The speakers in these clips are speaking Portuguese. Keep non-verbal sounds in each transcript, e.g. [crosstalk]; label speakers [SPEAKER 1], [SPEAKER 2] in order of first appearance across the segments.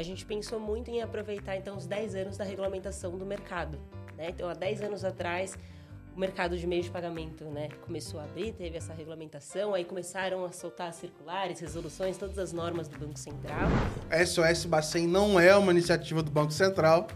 [SPEAKER 1] a gente pensou muito em aproveitar então os 10 anos da regulamentação do mercado. Né? Então, há 10 anos atrás, o mercado de meios de pagamento né, começou a abrir, teve essa regulamentação, aí começaram a soltar circulares, resoluções, todas as normas do Banco Central.
[SPEAKER 2] SOS Bacen não é uma iniciativa do Banco Central,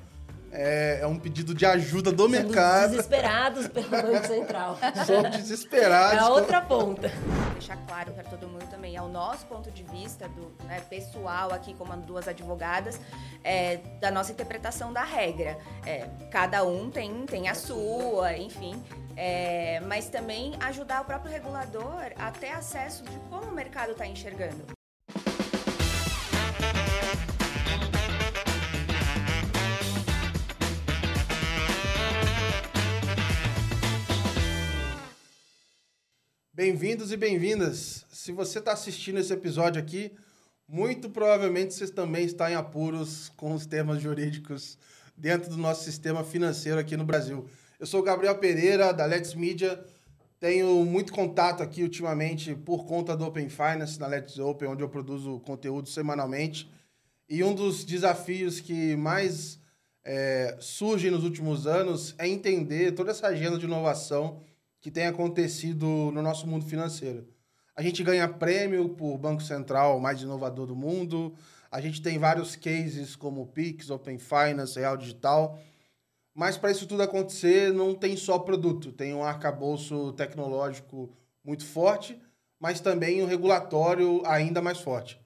[SPEAKER 2] é, é um pedido de ajuda do
[SPEAKER 1] Somos
[SPEAKER 2] mercado.
[SPEAKER 1] desesperados pelo Banco Central. [laughs]
[SPEAKER 2] Somos desesperados.
[SPEAKER 1] É a outra ponta.
[SPEAKER 3] Deixar claro para todo mundo também, é o nosso ponto de vista, do né, pessoal aqui, como duas advogadas, é, da nossa interpretação da regra. É, cada um tem, tem a sua, enfim. É, mas também ajudar o próprio regulador a ter acesso de como o mercado está enxergando.
[SPEAKER 2] Bem-vindos e bem-vindas. Se você está assistindo esse episódio aqui, muito provavelmente você também está em apuros com os temas jurídicos dentro do nosso sistema financeiro aqui no Brasil. Eu sou o Gabriel Pereira, da Let's Media. Tenho muito contato aqui ultimamente por conta do Open Finance na Let's Open, onde eu produzo conteúdo semanalmente. E um dos desafios que mais é, surgem nos últimos anos é entender toda essa agenda de inovação que tem acontecido no nosso mundo financeiro. A gente ganha prêmio por Banco Central mais inovador do mundo. A gente tem vários cases como o Pix, Open Finance, Real Digital. Mas para isso tudo acontecer, não tem só produto, tem um arcabouço tecnológico muito forte, mas também um regulatório ainda mais forte.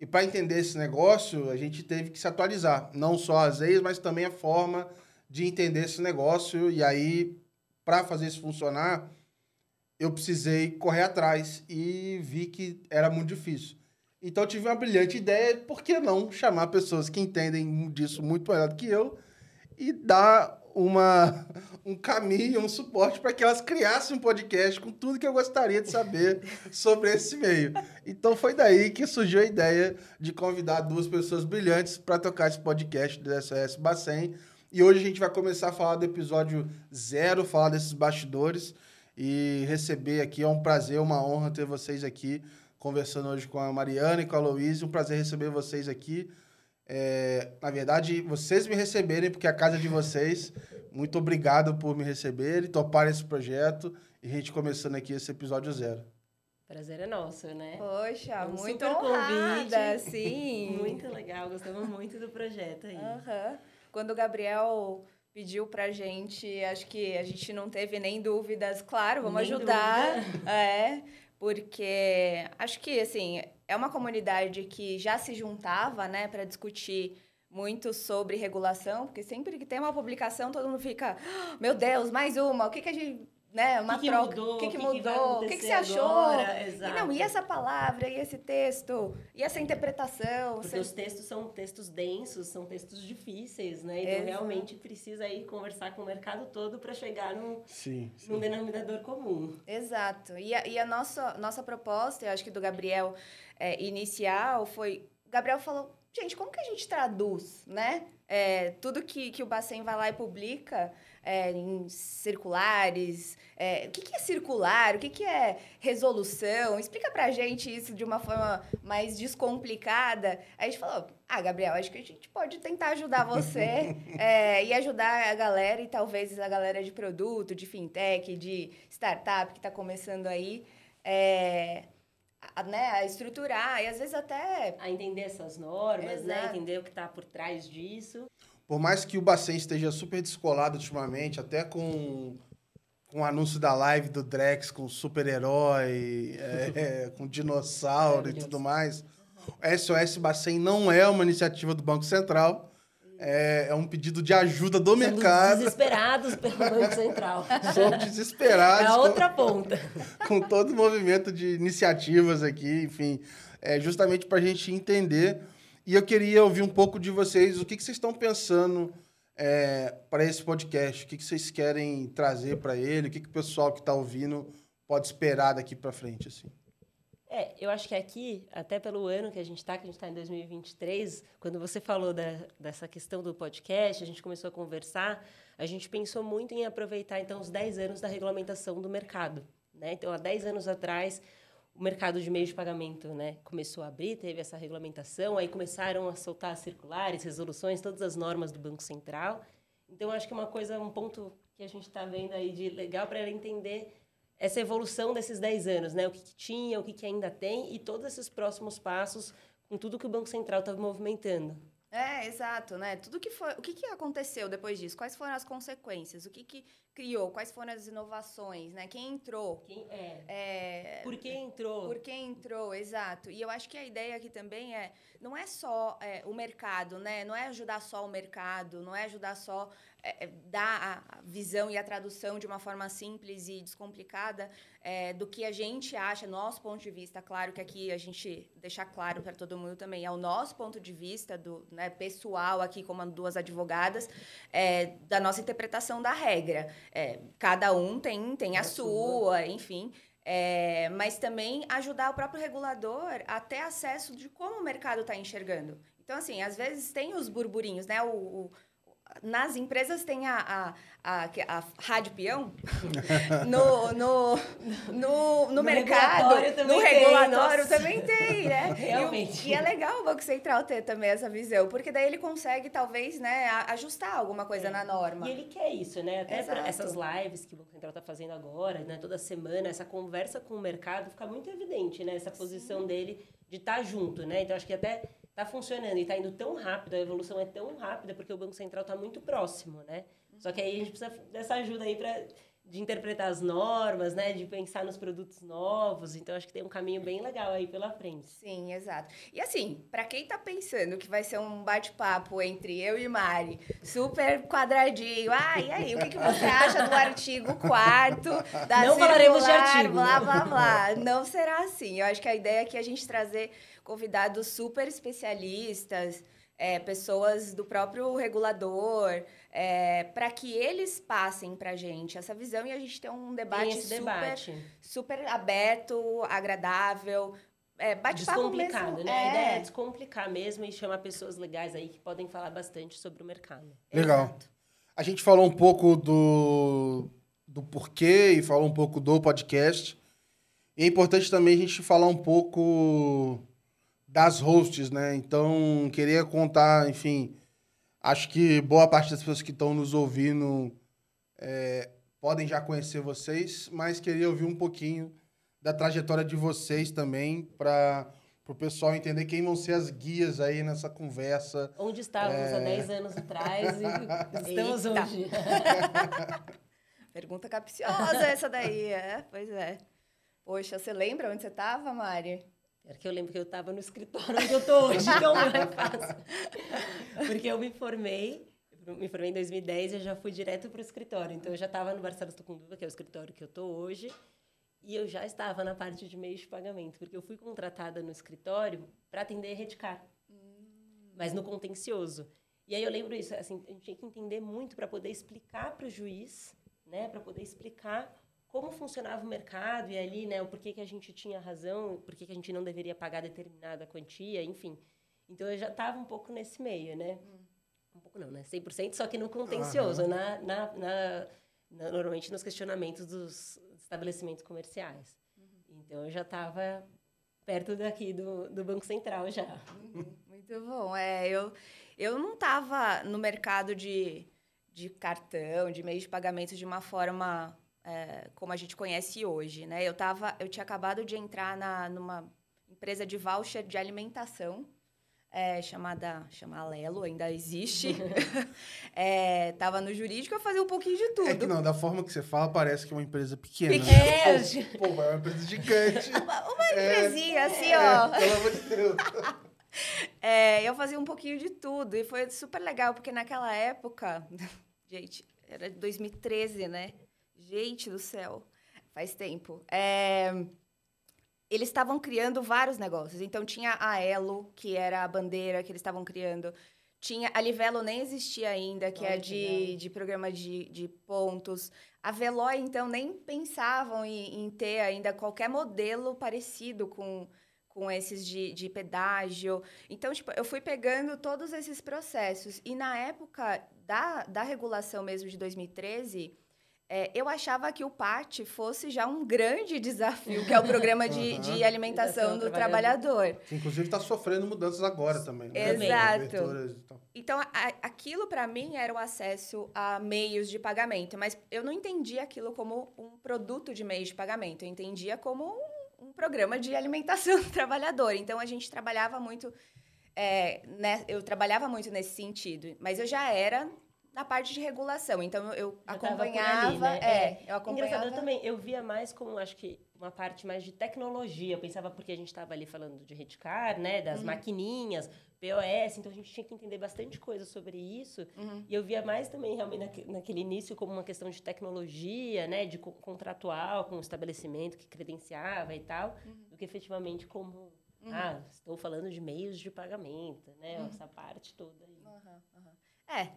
[SPEAKER 2] E para entender esse negócio, a gente teve que se atualizar, não só as leis, mas também a forma de entender esse negócio. E aí, para fazer isso funcionar, eu precisei correr atrás e vi que era muito difícil. Então eu tive uma brilhante ideia, por que não chamar pessoas que entendem disso muito melhor do que eu e dar uma, um caminho, um suporte para que elas criassem um podcast com tudo que eu gostaria de saber sobre esse meio. Então foi daí que surgiu a ideia de convidar duas pessoas brilhantes para tocar esse podcast do SOS Bacen. E hoje a gente vai começar a falar do episódio zero, falar desses bastidores e receber aqui. É um prazer, uma honra ter vocês aqui conversando hoje com a Mariana e com a Louise. Um prazer receber vocês aqui. É, na verdade, vocês me receberem, porque é a casa de vocês. Muito obrigado por me receberem, topar esse projeto e a gente começando aqui esse episódio zero.
[SPEAKER 1] Prazer é nosso, né?
[SPEAKER 3] Poxa,
[SPEAKER 1] um
[SPEAKER 3] muito
[SPEAKER 1] super
[SPEAKER 3] honrada,
[SPEAKER 1] convite.
[SPEAKER 3] sim. [laughs]
[SPEAKER 1] Muito legal, gostamos muito do projeto aí.
[SPEAKER 3] Aham. Quando o Gabriel pediu pra gente, acho que a gente não teve nem dúvidas. Claro, vamos
[SPEAKER 1] Nem
[SPEAKER 3] ajudar. [laughs] É, porque acho que, assim, é uma comunidade que já se juntava, né, para discutir muito sobre regulação, porque sempre que tem uma publicação, todo mundo fica, "Ah, meu Deus, mais uma, o que que a gente, né, uma
[SPEAKER 1] O que que
[SPEAKER 3] troca,
[SPEAKER 1] mudou?
[SPEAKER 3] o que que mudou, o que que você achou?
[SPEAKER 1] agora?
[SPEAKER 3] E
[SPEAKER 1] Exato.
[SPEAKER 3] não, e essa palavra, e esse texto, e essa interpretação?
[SPEAKER 1] Porque
[SPEAKER 3] Você-
[SPEAKER 1] os textos são textos densos, são textos difíceis, né? Então,
[SPEAKER 3] Exato.
[SPEAKER 1] realmente precisa aí conversar com o mercado todo para chegar num,
[SPEAKER 2] Sim.
[SPEAKER 1] num denominador comum.
[SPEAKER 3] Exato. E a, e a nossa, nossa proposta, eu acho que do Gabriel é, inicial, foi. Gabriel falou, gente, como que a gente traduz, né? É, tudo que, que o Bacen vai lá e publica é, em circulares. é, o que, que é circular? O que, que é resolução? Explica pra gente isso de uma forma mais descomplicada. Aí a gente falou, ah, Gabriel, acho que a gente pode tentar ajudar você [laughs] é, e ajudar a galera, e talvez a galera de produto, de fintech, de startup que está começando aí, é, a, né, a estruturar e às vezes até
[SPEAKER 1] A entender essas normas, né? Entender o que está por trás disso.
[SPEAKER 2] Por mais que o Bacen esteja super descolado ultimamente, até com, com o anúncio da live do Drex com super-herói, [laughs] é, com dinossauro e tudo mais, o SOS Bacen não é uma iniciativa do Banco Central, é, é um pedido de ajuda do
[SPEAKER 1] Somos
[SPEAKER 2] mercado.
[SPEAKER 1] desesperados pelo Banco Central. [laughs]
[SPEAKER 2] Somos
[SPEAKER 1] É
[SPEAKER 2] desesperados
[SPEAKER 1] a
[SPEAKER 2] com-
[SPEAKER 1] outra ponta. [laughs]
[SPEAKER 2] com todo o movimento de iniciativas aqui, enfim, é justamente para a gente entender. E eu queria ouvir um pouco de vocês, o que, que vocês estão pensando para esse podcast, o que, que vocês querem trazer para ele, o que, que o pessoal que está ouvindo pode esperar daqui para frente, assim.
[SPEAKER 1] É, eu acho que aqui, até pelo ano que a gente está, que a gente está em 2023, quando você falou da, dessa questão do podcast, a gente começou a conversar, a gente pensou muito em aproveitar, então, os 10 anos da regulamentação do mercado. Né? Então, há 10 anos atrás, o mercado de meios de pagamento né, começou a abrir, teve essa regulamentação, aí começaram a soltar circulares, resoluções, todas as normas do Banco Central. Então, acho que uma coisa, um ponto que a gente está vendo aí de legal para entender essa evolução desses 10 anos, né? O que, que tinha, o que, que ainda tem e todos esses próximos passos com tudo que o Banco Central está movimentando.
[SPEAKER 3] É, exato, né? Tudo que foi, o que, que aconteceu depois disso? Quais foram as consequências? O que, que criou? Quais foram as inovações, né? Quem entrou?
[SPEAKER 1] Quem é?
[SPEAKER 3] É,
[SPEAKER 1] Por que entrou?
[SPEAKER 3] Por que entrou, exato. E eu acho que a ideia aqui também é, não é só é, o mercado, né? Não é ajudar só o mercado, não é ajudar só é, é dar a visão e a tradução de uma forma simples e descomplicada é, do que a gente acha, nosso ponto de vista. Claro que aqui a gente deixar claro para todo mundo também, é o nosso ponto de vista do né, pessoal aqui como duas advogadas, é, da nossa interpretação da regra. É, cada um tem, tem a, a sua, sua, enfim. É, mas também ajudar o próprio regulador a ter acesso de como o mercado está enxergando. Então, assim, às vezes tem os burburinhos, né? O, o, nas empresas tem a, a, a, a rádio peão, [laughs] no, no, no, no, no mercado, no regulatório tem, também tem, né? [laughs]
[SPEAKER 1] Realmente.
[SPEAKER 3] E, e, é legal o Banco Central ter também essa visão, porque daí ele consegue, talvez, né, ajustar alguma coisa é. na norma.
[SPEAKER 1] E ele quer isso, né? Até essas lives que o Banco Central está fazendo agora, né, toda semana, essa conversa com o mercado fica muito evidente, né? Essa posição Sim. dele de estar tá junto, né? Então, acho que até está funcionando e está indo tão rápido, a evolução é tão rápida porque o Banco Central está muito próximo, né? Só que aí a gente precisa dessa ajuda aí para de interpretar as normas, né, de pensar nos produtos novos. Então acho que tem um caminho bem legal aí pela frente.
[SPEAKER 3] Sim, exato. E assim, para quem está pensando que vai ser um bate-papo entre eu e Mari, super quadradinho. Ah, e aí, o que, que você acha do artigo 4 da
[SPEAKER 1] Não falaremos de artigo.
[SPEAKER 3] Blá, blá, blá. Não será assim. Eu acho que a ideia aqui é a gente trazer convidados super especialistas, é, pessoas do próprio regulador, é, para que eles passem para a gente essa visão e a gente ter um debate, super,
[SPEAKER 1] debate.
[SPEAKER 3] super aberto, agradável, é, bate-papo
[SPEAKER 1] Descomplicado,
[SPEAKER 3] mesmo.
[SPEAKER 1] né? É. A ideia é descomplicar mesmo e chamar pessoas legais aí que podem falar bastante sobre o mercado.
[SPEAKER 2] Legal. Exato. A gente falou um pouco do, do porquê e falou um pouco do podcast. E é importante também a gente falar um pouco das hosts, né? Então, queria contar, enfim, acho que boa parte das pessoas que estão nos ouvindo é, podem já conhecer vocês, mas queria ouvir um pouquinho da trajetória de vocês também, para o pessoal entender quem vão ser as guias aí nessa conversa.
[SPEAKER 1] Onde estávamos é... há 10 anos atrás e [laughs] estamos Eita. hoje. [laughs]
[SPEAKER 3] Pergunta capciosa essa daí, é? Pois é. Poxa, você lembra onde você estava, Mari?
[SPEAKER 1] Era que eu lembro que eu estava no escritório onde eu estou hoje, [laughs] então não é fácil. Porque eu me formei, me formei em 2010 e eu já fui direto para o escritório. Então, eu já estava no Barcelos Tucunduva, que é o escritório que eu estou hoje, e eu já estava na parte de meios de pagamento, porque eu fui contratada no escritório para atender Redcar, hum. mas no contencioso. E aí eu lembro isso, assim, a gente tinha que entender muito para poder explicar para o juiz, né, para poder explicar como funcionava o mercado e ali, né, o porquê que a gente tinha razão, porquê que a gente não deveria pagar determinada quantia, enfim. Então eu já estava um pouco nesse meio, né? Hum. Um pouco não, né? 100%, só que no contencioso, uhum. na, na, na, na, normalmente nos questionamentos dos estabelecimentos comerciais. Uhum. Então eu já estava perto daqui do, do Banco Central já.
[SPEAKER 3] Uhum. Muito bom. É, eu, eu não estava no mercado de, de cartão, de meio de pagamento de uma forma é, como a gente conhece hoje, né? Eu tava, eu tinha acabado de entrar na, numa empresa de voucher de alimentação é, chamada chama Alelo, ainda existe. é, [laughs] tava no jurídico, eu fazia um pouquinho de tudo.
[SPEAKER 2] É que não, da forma que você fala, parece que é uma empresa pequena.
[SPEAKER 3] É,
[SPEAKER 2] né? Pô, pô, é uma empresa gigante.
[SPEAKER 3] uma, uma empresinha, é, assim, ó.
[SPEAKER 2] É, pelo amor de Deus.
[SPEAKER 3] É, [laughs] eu fazia um pouquinho de tudo e foi super legal, porque naquela época, [laughs] gente, era 2013, né? Gente do céu, faz tempo. É, eles estavam criando vários negócios. Então, tinha a Elo, que era a bandeira que eles estavam criando. Tinha a Livelo nem existia ainda, que Olha, é de, de programa de, de pontos. A Veloy, então, nem pensavam em, em, ter ainda qualquer modelo parecido com, com esses de, de pedágio. Então, tipo, eu fui pegando todos esses processos. E na época da, da regulação mesmo de 2013, é, eu achava que o PAT fosse já um grande desafio, que é o programa de,
[SPEAKER 2] Uhum.
[SPEAKER 3] de alimentação do
[SPEAKER 1] do
[SPEAKER 3] trabalhador.
[SPEAKER 2] Que, inclusive está sofrendo mudanças agora também. Né?
[SPEAKER 3] Exato. Então, a- aquilo para mim era o acesso a meios de pagamento, mas eu não entendia aquilo como um produto de meios de pagamento, eu entendia como um, um programa de alimentação [laughs] do trabalhador. Então, a gente trabalhava muito, é, né, eu trabalhava muito nesse sentido, mas eu já era na parte de regulação, então eu
[SPEAKER 1] tava por ali,
[SPEAKER 3] acompanhava,
[SPEAKER 1] né?
[SPEAKER 3] é, eu acompanhava.
[SPEAKER 1] Engraçado, eu também, eu via mais como, acho que, uma parte mais de tecnologia. Eu pensava porque a gente estava ali falando de Redcar, né,
[SPEAKER 3] Uhum.
[SPEAKER 1] das maquininhas, POS, então a gente tinha que entender bastante coisa sobre isso.
[SPEAKER 3] Uhum.
[SPEAKER 1] E eu via mais também, realmente, naque- naquele início, como uma questão de tecnologia, né, de co- contratual com o estabelecimento que credenciava e tal,
[SPEAKER 3] Uhum.
[SPEAKER 1] do que efetivamente como, ah, estou falando de meios de pagamento, né,
[SPEAKER 3] Uhum.
[SPEAKER 1] essa parte toda aí.
[SPEAKER 3] É.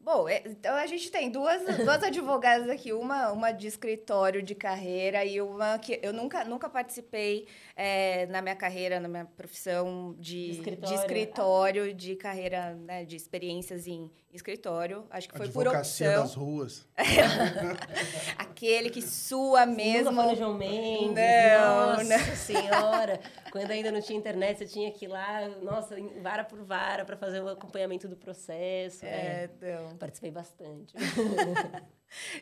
[SPEAKER 3] Bom, é, então a gente tem duas, [laughs] duas advogadas aqui, uma, uma de escritório de carreira e uma que eu nunca, nunca participei é, na minha carreira, na minha profissão de,
[SPEAKER 1] De
[SPEAKER 3] de
[SPEAKER 1] escritório.
[SPEAKER 3] escritório, de, carreira, né, de experiências em escritório. Acho que foi por
[SPEAKER 2] Advocacia
[SPEAKER 3] opção.
[SPEAKER 2] das ruas. [laughs]
[SPEAKER 3] Aquele que sua mesmo.
[SPEAKER 1] Nunca foi no João Mendes.
[SPEAKER 3] Não,
[SPEAKER 1] nossa
[SPEAKER 3] não.
[SPEAKER 1] senhora. [laughs] Quando ainda não tinha internet, você tinha que ir lá, nossa, vara por vara, para fazer o acompanhamento do processo. É.
[SPEAKER 3] É, não.
[SPEAKER 1] Participei bastante. [laughs]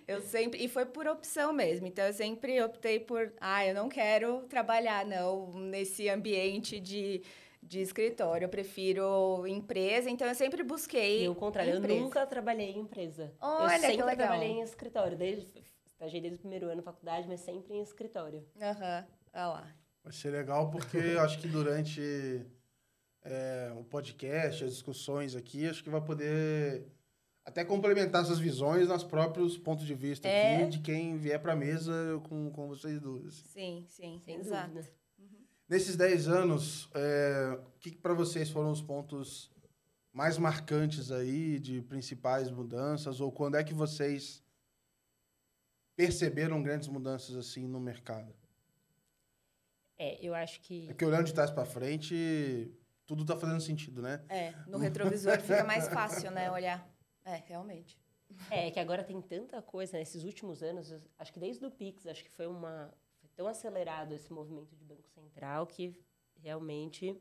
[SPEAKER 3] Eu sempre. E foi por opção mesmo. Então, eu sempre optei por. Ah, eu não quero trabalhar, não, nesse ambiente de, de escritório. Eu prefiro empresa. Então, eu sempre busquei.
[SPEAKER 1] E o contrário, eu
[SPEAKER 3] empresa.
[SPEAKER 1] nunca trabalhei em empresa.
[SPEAKER 3] Olha,
[SPEAKER 1] eu
[SPEAKER 3] que
[SPEAKER 1] sempre
[SPEAKER 3] legal.
[SPEAKER 1] trabalhei em escritório. Desde, estagiei desde o primeiro ano da faculdade, mas sempre em escritório.
[SPEAKER 3] Aham. Olha lá.
[SPEAKER 2] Vai ser legal porque eu acho que durante é, o podcast, as discussões aqui, acho que vai poder até complementar essas visões nos próprios pontos de vista
[SPEAKER 1] É.
[SPEAKER 2] aqui de quem vier para a mesa com, com vocês duas.
[SPEAKER 3] Sim, sim.
[SPEAKER 1] Sem
[SPEAKER 3] exato.
[SPEAKER 1] dúvida.
[SPEAKER 2] Nesses 10 anos, é, o que, para vocês foram os pontos mais marcantes aí de principais mudanças? Ou quando é que vocês perceberam grandes mudanças assim no mercado?
[SPEAKER 1] É, eu acho que.
[SPEAKER 2] É que olhando de trás para frente, tudo tá fazendo sentido, né?
[SPEAKER 3] É, no [laughs] retrovisor fica mais fácil, né? Olhar. É, realmente.
[SPEAKER 1] É, que agora tem tanta coisa, nesses últimos anos, acho que desde o Pix, acho que foi uma foi tão acelerado esse movimento de Banco Central que realmente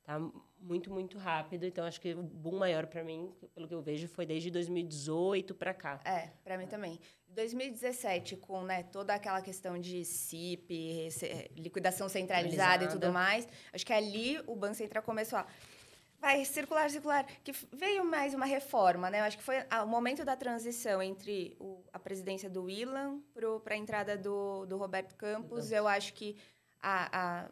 [SPEAKER 1] está muito, muito rápido. Então, acho que o boom maior para mim, pelo que eu vejo, foi desde 2018 para cá.
[SPEAKER 3] É, para mim também. 2017, com né, toda aquela questão de CIP, liquidação centralizada e tudo mais, acho que ali o Banco Central começou a. Vai, circular, circular. Que veio mais uma reforma, né? Eu acho que foi o momento da transição entre o- a presidência do Willan para a entrada do, do Roberto Campos.
[SPEAKER 1] Campos.
[SPEAKER 3] Eu acho que a, a,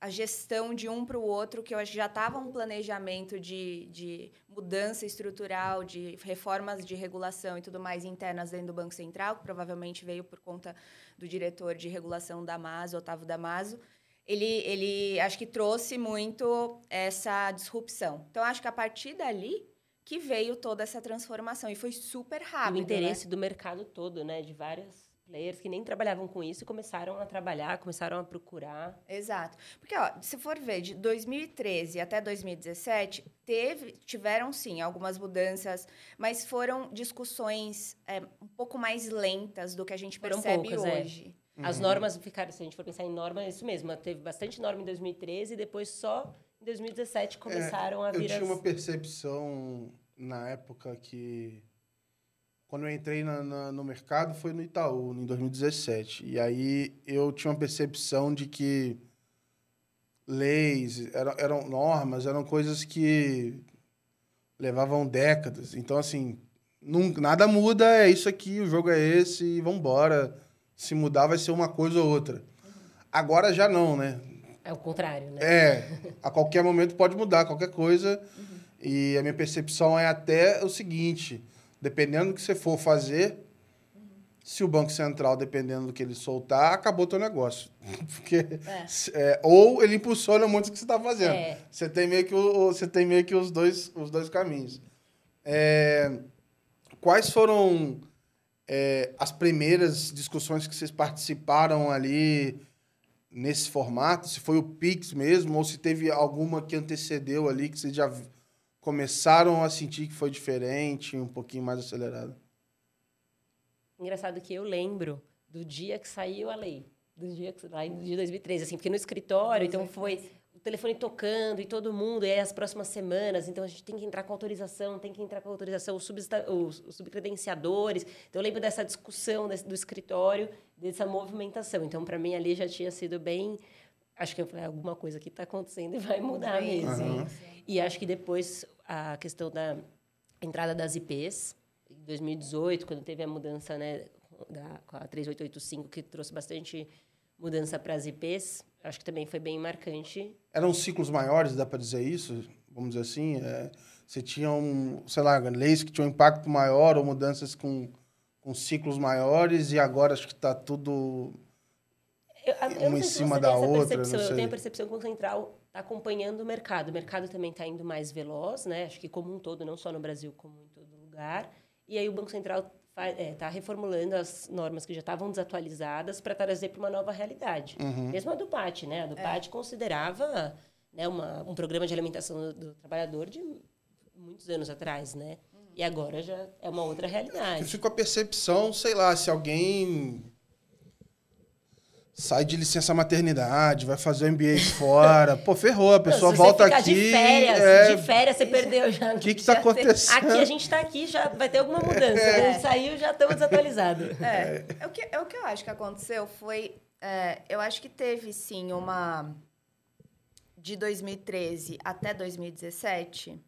[SPEAKER 3] a gestão de um para o outro, que eu acho que já estava um planejamento de, de mudança estrutural, de reformas de regulação e tudo mais internas dentro do Banco Central, que provavelmente veio por conta do diretor de regulação Damaso, Otávio Damaso. Ele, ele acho que trouxe muito essa disrupção. Então, acho que a partir dali que veio toda essa transformação. E foi super
[SPEAKER 1] E
[SPEAKER 3] rápido.
[SPEAKER 1] o
[SPEAKER 3] né?
[SPEAKER 1] interesse do mercado todo, né? De vários players que nem trabalhavam com isso e começaram a trabalhar, começaram a procurar.
[SPEAKER 3] Exato. Porque, ó, se for ver, de 2013 até 2017, teve, tiveram, sim, algumas mudanças, mas foram discussões é, um pouco mais lentas do que a gente
[SPEAKER 1] Foram
[SPEAKER 3] percebe
[SPEAKER 1] poucas, é.
[SPEAKER 3] Hoje.
[SPEAKER 1] As normas ficaram, se a gente for pensar em norma, é isso mesmo. Teve bastante norma em 2013 e depois só em 2017 começaram a
[SPEAKER 2] Eu
[SPEAKER 1] vir
[SPEAKER 2] tinha
[SPEAKER 1] as...
[SPEAKER 2] uma percepção na época que. Quando eu entrei na- na- no mercado foi no Itaú, em 2017. E aí eu tinha uma percepção de que leis, eram, eram normas, eram coisas que levavam décadas. Então, assim, nun- nada muda, é isso aqui, o jogo é esse, e vambora. Se mudar, vai ser uma coisa ou outra. Agora já não, né?
[SPEAKER 1] É o contrário, né?
[SPEAKER 2] É, a qualquer momento pode mudar qualquer coisa. E a minha percepção é até o seguinte: dependendo do que você for fazer, se o Banco Central, dependendo do que ele soltar, acabou teu negócio. [laughs] Porque,
[SPEAKER 3] É.
[SPEAKER 2] é, ou ele impulsiona muito o que você está fazendo.
[SPEAKER 1] É.
[SPEAKER 2] Você tem meio que, o, você tem meio que os, dois, os dois caminhos. É, quais foram é, as primeiras discussões que vocês participaram ali nesse formato? Se foi o Pix mesmo, ou se teve alguma que antecedeu ali, que vocês já começaram a sentir que foi diferente, um pouquinho mais acelerado?
[SPEAKER 1] Engraçado que eu lembro do dia que saiu a lei, do dia que lá de 2013, assim, porque no escritório, então foi telefone tocando e todo mundo, e aí as próximas semanas, então a gente tem que entrar com autorização, tem que entrar com autorização, os, os, os subcredenciadores. Então eu lembro dessa discussão desse, do escritório, dessa movimentação. Então para mim ali já tinha sido bem acho que eu falei, alguma coisa que está acontecendo e vai mudar mesmo. Uhum. E acho que depois a questão da entrada das IPs, em 2018, quando teve a mudança né, da, com a 3885, que trouxe bastante mudança para as IPs, acho que também foi bem marcante.
[SPEAKER 2] Eram ciclos maiores, dá para dizer isso? Vamos dizer assim? É, você tinha, um, sei lá, leis que tinham um impacto maior ou mudanças com, com ciclos maiores e agora acho que está tudo
[SPEAKER 1] eu, eu uma em cima da outra. Eu tenho a percepção que o Central está acompanhando o mercado. O mercado também está indo mais veloz, né? Acho que como um todo, não só no Brasil, como em todo lugar. E aí o Banco Central está é, tá reformulando as normas que já estavam desatualizadas para trazer para uma nova realidade. Uhum. Mesmo a do PAT, né? A do é. PAT considerava né, uma, um programa de alimentação do, do, trabalhador de muitos anos atrás, né? Uhum. E agora já é uma outra realidade.
[SPEAKER 2] Eu fico com a percepção, sei lá, se alguém sai de licença maternidade, vai fazer o MBA fora. Pô, ferrou, a pessoa Não, volta aqui.
[SPEAKER 1] De férias, é... de férias você perdeu já.
[SPEAKER 2] O que está acontecendo?
[SPEAKER 1] Aqui a gente está aqui, já vai ter alguma mudança. É. Né? Saiu, já estamos desatualizados.
[SPEAKER 3] É. é. o que, é o que eu acho que aconteceu foi. É, eu acho que teve sim uma. De 2013 até 2017,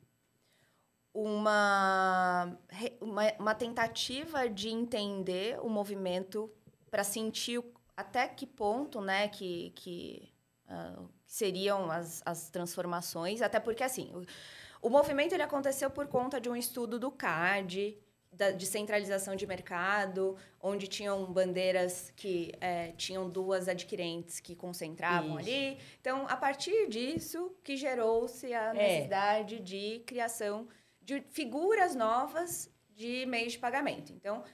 [SPEAKER 3] uma, uma, uma tentativa de entender o movimento para sentir até que ponto, né, que, que uh, seriam as, as transformações, até porque, assim, o, o movimento ele aconteceu por conta de um estudo do CAD, da, de centralização de mercado, onde tinham bandeiras que é, tinham duas adquirentes que concentravam Isso. ali. Então, a partir disso, que gerou-se a é. necessidade é. de criação de figuras novas de meios de pagamento. Então,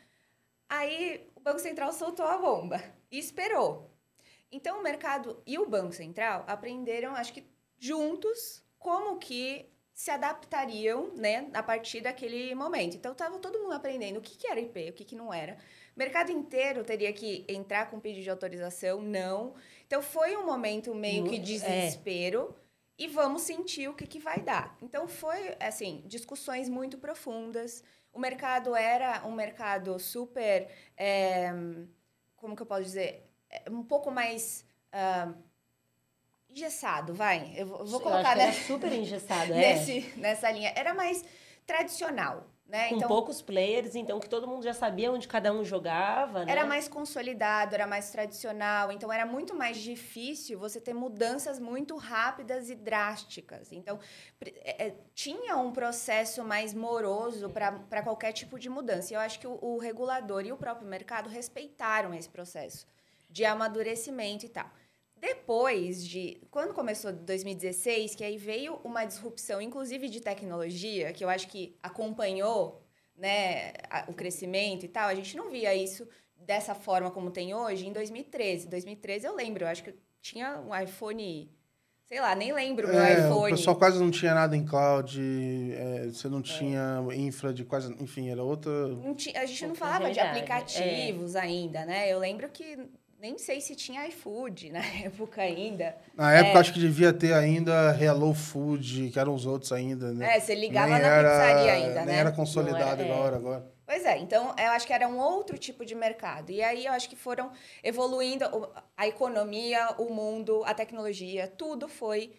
[SPEAKER 3] aí o Banco Central soltou a bomba e esperou. Então, o mercado e o Banco Central aprenderam, acho que juntos, como que se adaptariam, né, a partir daquele momento. Então, estava todo mundo aprendendo o que, que era IP, o que, que não era. O mercado inteiro teria que entrar com pedido de autorização, não. Então, foi um momento meio que de é. desespero. É. E vamos sentir o que, que vai dar. Então, foi, assim, discussões muito profundas. O mercado era um mercado super... É, como que eu posso dizer? Um pouco mais uh, engessado, vai. Eu vou, colocar
[SPEAKER 1] eu super engessado, [laughs]
[SPEAKER 3] é. Nesse, nessa linha. Era mais tradicional. Né?
[SPEAKER 1] Com
[SPEAKER 3] então,
[SPEAKER 1] poucos players, então que todo mundo já sabia onde cada um jogava. Né?
[SPEAKER 3] Era mais consolidado, era mais tradicional, então era muito mais difícil você ter mudanças muito rápidas e drásticas. Então é, é tinha um processo mais moroso para qualquer tipo de mudança. E eu acho que o, o regulador e o próprio mercado respeitaram esse processo de amadurecimento e tal. Depois de. Quando começou 2016, que aí veio uma disrupção, inclusive de tecnologia, que eu acho que acompanhou né, o crescimento e tal, a gente não via isso dessa forma como tem hoje em 2013. 2013 eu lembro, eu acho que tinha um iPhone. Sei lá, nem lembro meu é, iPhone.
[SPEAKER 2] O pessoal quase não tinha nada em cloud, é, você não é. tinha infra de quase. Enfim, era outra.
[SPEAKER 3] Tinha, a gente não falava de aplicativos é. ainda, né? Eu lembro que nem sei se tinha iFood na [laughs] época ainda.
[SPEAKER 2] Na época, é. acho que devia ter ainda Hello Food, que eram os outros ainda, né?
[SPEAKER 3] É, você ligava nem na era, pizzaria ainda,
[SPEAKER 2] nem
[SPEAKER 3] né?
[SPEAKER 2] Nem era consolidado era, igual é. agora.
[SPEAKER 3] Pois é, então eu acho que era um outro tipo de mercado. E aí eu acho que foram evoluindo a economia, o mundo, a tecnologia, tudo foi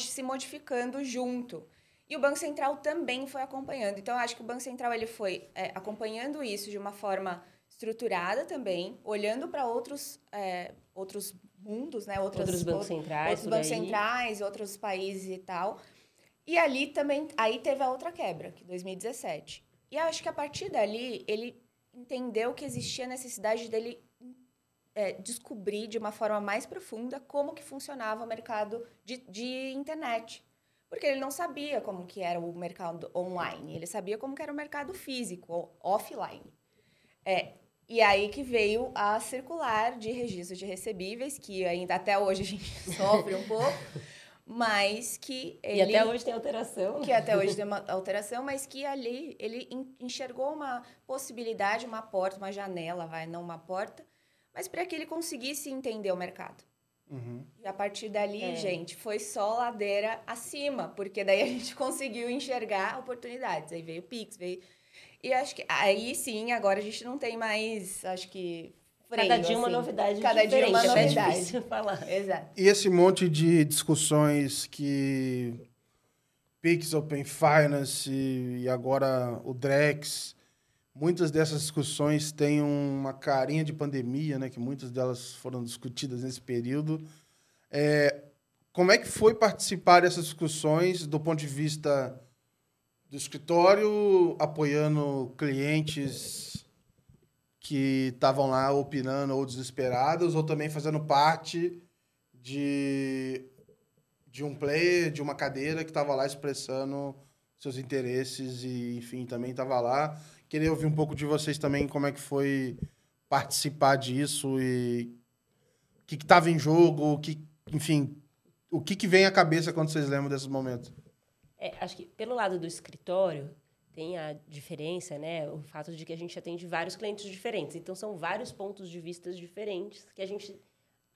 [SPEAKER 3] se modificando junto. E o Banco Central também foi acompanhando. Então eu acho que o Banco Central ele foi é, acompanhando isso de uma forma estruturada também, olhando para outros, é, outros mundos, né?
[SPEAKER 1] Outras, outros bancos centrais.
[SPEAKER 3] Outros bancos aí. centrais, outros países e tal. E ali também, aí teve a outra quebra, que 2017. E acho que a partir dali, ele entendeu que existia a necessidade dele é, descobrir de uma forma mais profunda como que funcionava o mercado de, de internet. Porque ele não sabia como que era o mercado online, ele sabia como que era o mercado físico, offline. É, e aí que veio a circular de registro de recebíveis, que ainda até hoje a gente [laughs] sofre um pouco. mas que ele...
[SPEAKER 1] E até hoje tem alteração.
[SPEAKER 3] Que até hoje tem uma alteração, mas que ali ele enxergou uma possibilidade, uma porta, uma janela, vai, não uma porta, mas para que ele conseguisse entender o mercado. Uhum. E a partir dali, é. gente, foi só ladeira acima, porque daí a gente [laughs] conseguiu enxergar oportunidades. Aí veio o Pix, veio... E acho que aí sim, agora a gente não tem mais, acho que
[SPEAKER 1] freio, Cada dia assim. uma novidade
[SPEAKER 3] Cada
[SPEAKER 1] diferente.
[SPEAKER 3] dia uma
[SPEAKER 1] é
[SPEAKER 3] novidade.
[SPEAKER 1] É [laughs] falar.
[SPEAKER 3] Exato.
[SPEAKER 2] E esse monte de discussões que Pix, Open Finance e agora o Drex, muitas dessas discussões têm uma carinha de pandemia, né? Que muitas delas foram discutidas nesse período. É, como é que foi participar dessas discussões do ponto de vista do escritório, apoiando clientes que estavam lá opinando ou desesperados, ou também fazendo parte de, de um player, de uma cadeira que estava lá expressando seus interesses e, enfim, também estava lá. Queria ouvir um pouco de vocês também, como é que foi participar disso e o que estava em jogo, o que, enfim, o que, que vem à cabeça quando vocês lembram desses momentos?
[SPEAKER 1] É, acho que pelo lado do escritório, tem a diferença, né? O fato de que a gente atende vários clientes diferentes. Então, são vários pontos de vista diferentes que a gente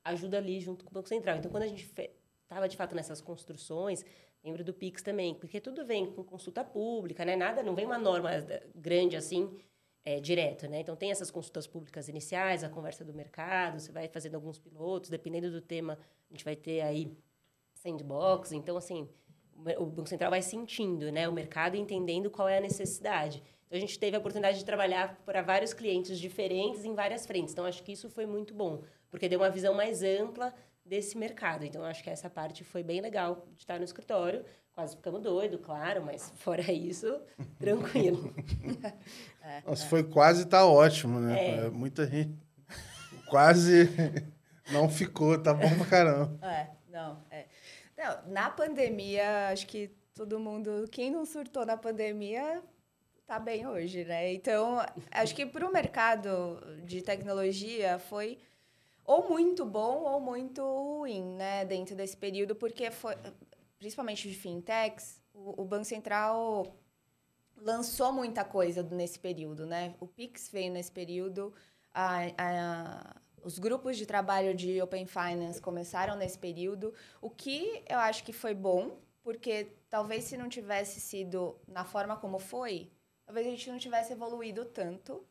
[SPEAKER 1] ajuda ali junto com o Banco Central. Então, quando a gente estava, de fato, nessas construções, lembro do PIX também, porque tudo vem com consulta pública, né? Nada, não vem uma norma grande assim, é, direto, né? Então, tem essas consultas públicas iniciais, a conversa do mercado, você vai fazendo alguns pilotos, dependendo do tema, a gente vai ter aí sandbox. Então, assim, o Banco Central vai sentindo né, o mercado e entendendo qual é a necessidade. Então, a gente teve a oportunidade de trabalhar para vários clientes diferentes em várias frentes. Então, acho que isso foi muito bom, porque deu uma visão mais ampla desse mercado. Então, acho que essa parte foi bem legal de estar no escritório. Quase ficamos doidos, claro, mas [laughs] fora isso, tranquilo. [laughs]
[SPEAKER 2] é, Nossa, é. foi quase tá ótimo, né? É. Muita gente [laughs] quase não ficou, tá bom pra caramba.
[SPEAKER 3] É, não, é. Na pandemia, acho que todo mundo, quem não surtou na pandemia, tá bem hoje, né? Então, acho que para o mercado de tecnologia foi ou muito bom ou muito ruim, né, dentro desse período, porque foi, principalmente de fintechs, o, o Banco Central lançou muita coisa nesse período, né? O Pix veio nesse período, a, a os grupos de trabalho de Open Finance começaram nesse período, o que eu acho que foi bom, porque talvez se não tivesse sido na forma como foi, talvez a gente não tivesse evoluído tanto,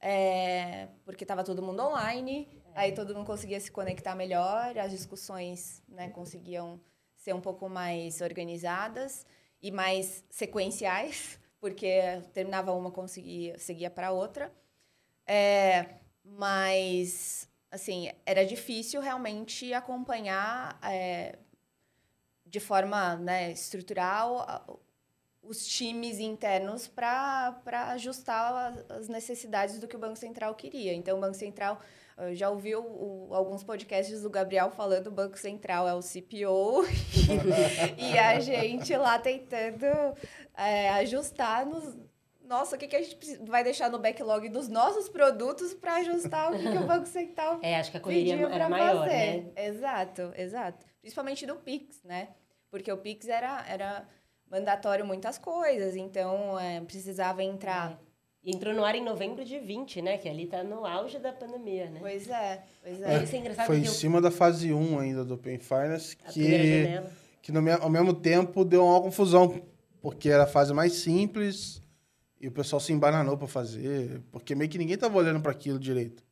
[SPEAKER 3] é, porque estava todo mundo online, é. aí todo mundo conseguia se conectar melhor, as discussões né, conseguiam ser um pouco mais organizadas e mais sequenciais, [laughs] porque terminava uma, conseguia seguia para outra. É, mas, assim, era difícil realmente acompanhar é, de forma né, estrutural os times internos para ajustar as necessidades do que o Banco Central queria. Então, o Banco Central já ouviu o, alguns podcasts do Gabriel falando o Banco Central é o CPO [laughs] e a gente lá tentando é, ajustar nos, nossa, o que, que a gente vai deixar no backlog dos nossos produtos para ajustar o que, que, o Banco Central
[SPEAKER 1] É, acho que a correria era maior, fazer. né?
[SPEAKER 3] Exato, exato. Principalmente do Pix, né? Porque o Pix era, era mandatório muitas coisas, então é, precisava entrar...
[SPEAKER 1] É. E entrou no ar em novembro de 20, né? Que ali tá no auge da pandemia, né?
[SPEAKER 3] Pois é, pois é. é
[SPEAKER 2] Isso é engraçado foi em eu... cima da fase 1 ainda do Open Finance, que, que no, ao mesmo tempo deu uma confusão, porque era a fase mais simples e o pessoal se embananou para fazer, porque meio que ninguém tava olhando para aquilo direito.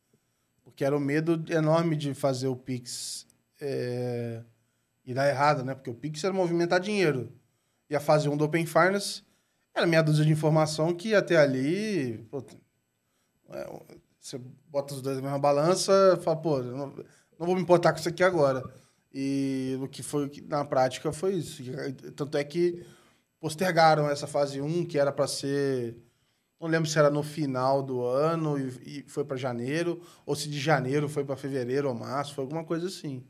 [SPEAKER 2] Porque era o medo enorme de fazer o Pix é, e dar errado, né? Porque o Pix era movimentar dinheiro. E a fase 1 do Open Finance era meia dúzia de informação que até ali. Pô, é, você bota os dois na mesma balança fala, pô, não, não, vou me importar com isso aqui agora. E o que foi na prática foi isso. Tanto é que postergaram essa fase 1, que era para ser. Não lembro se era no final do ano e, e foi para janeiro, ou se de janeiro foi para fevereiro ou março, foi alguma coisa assim.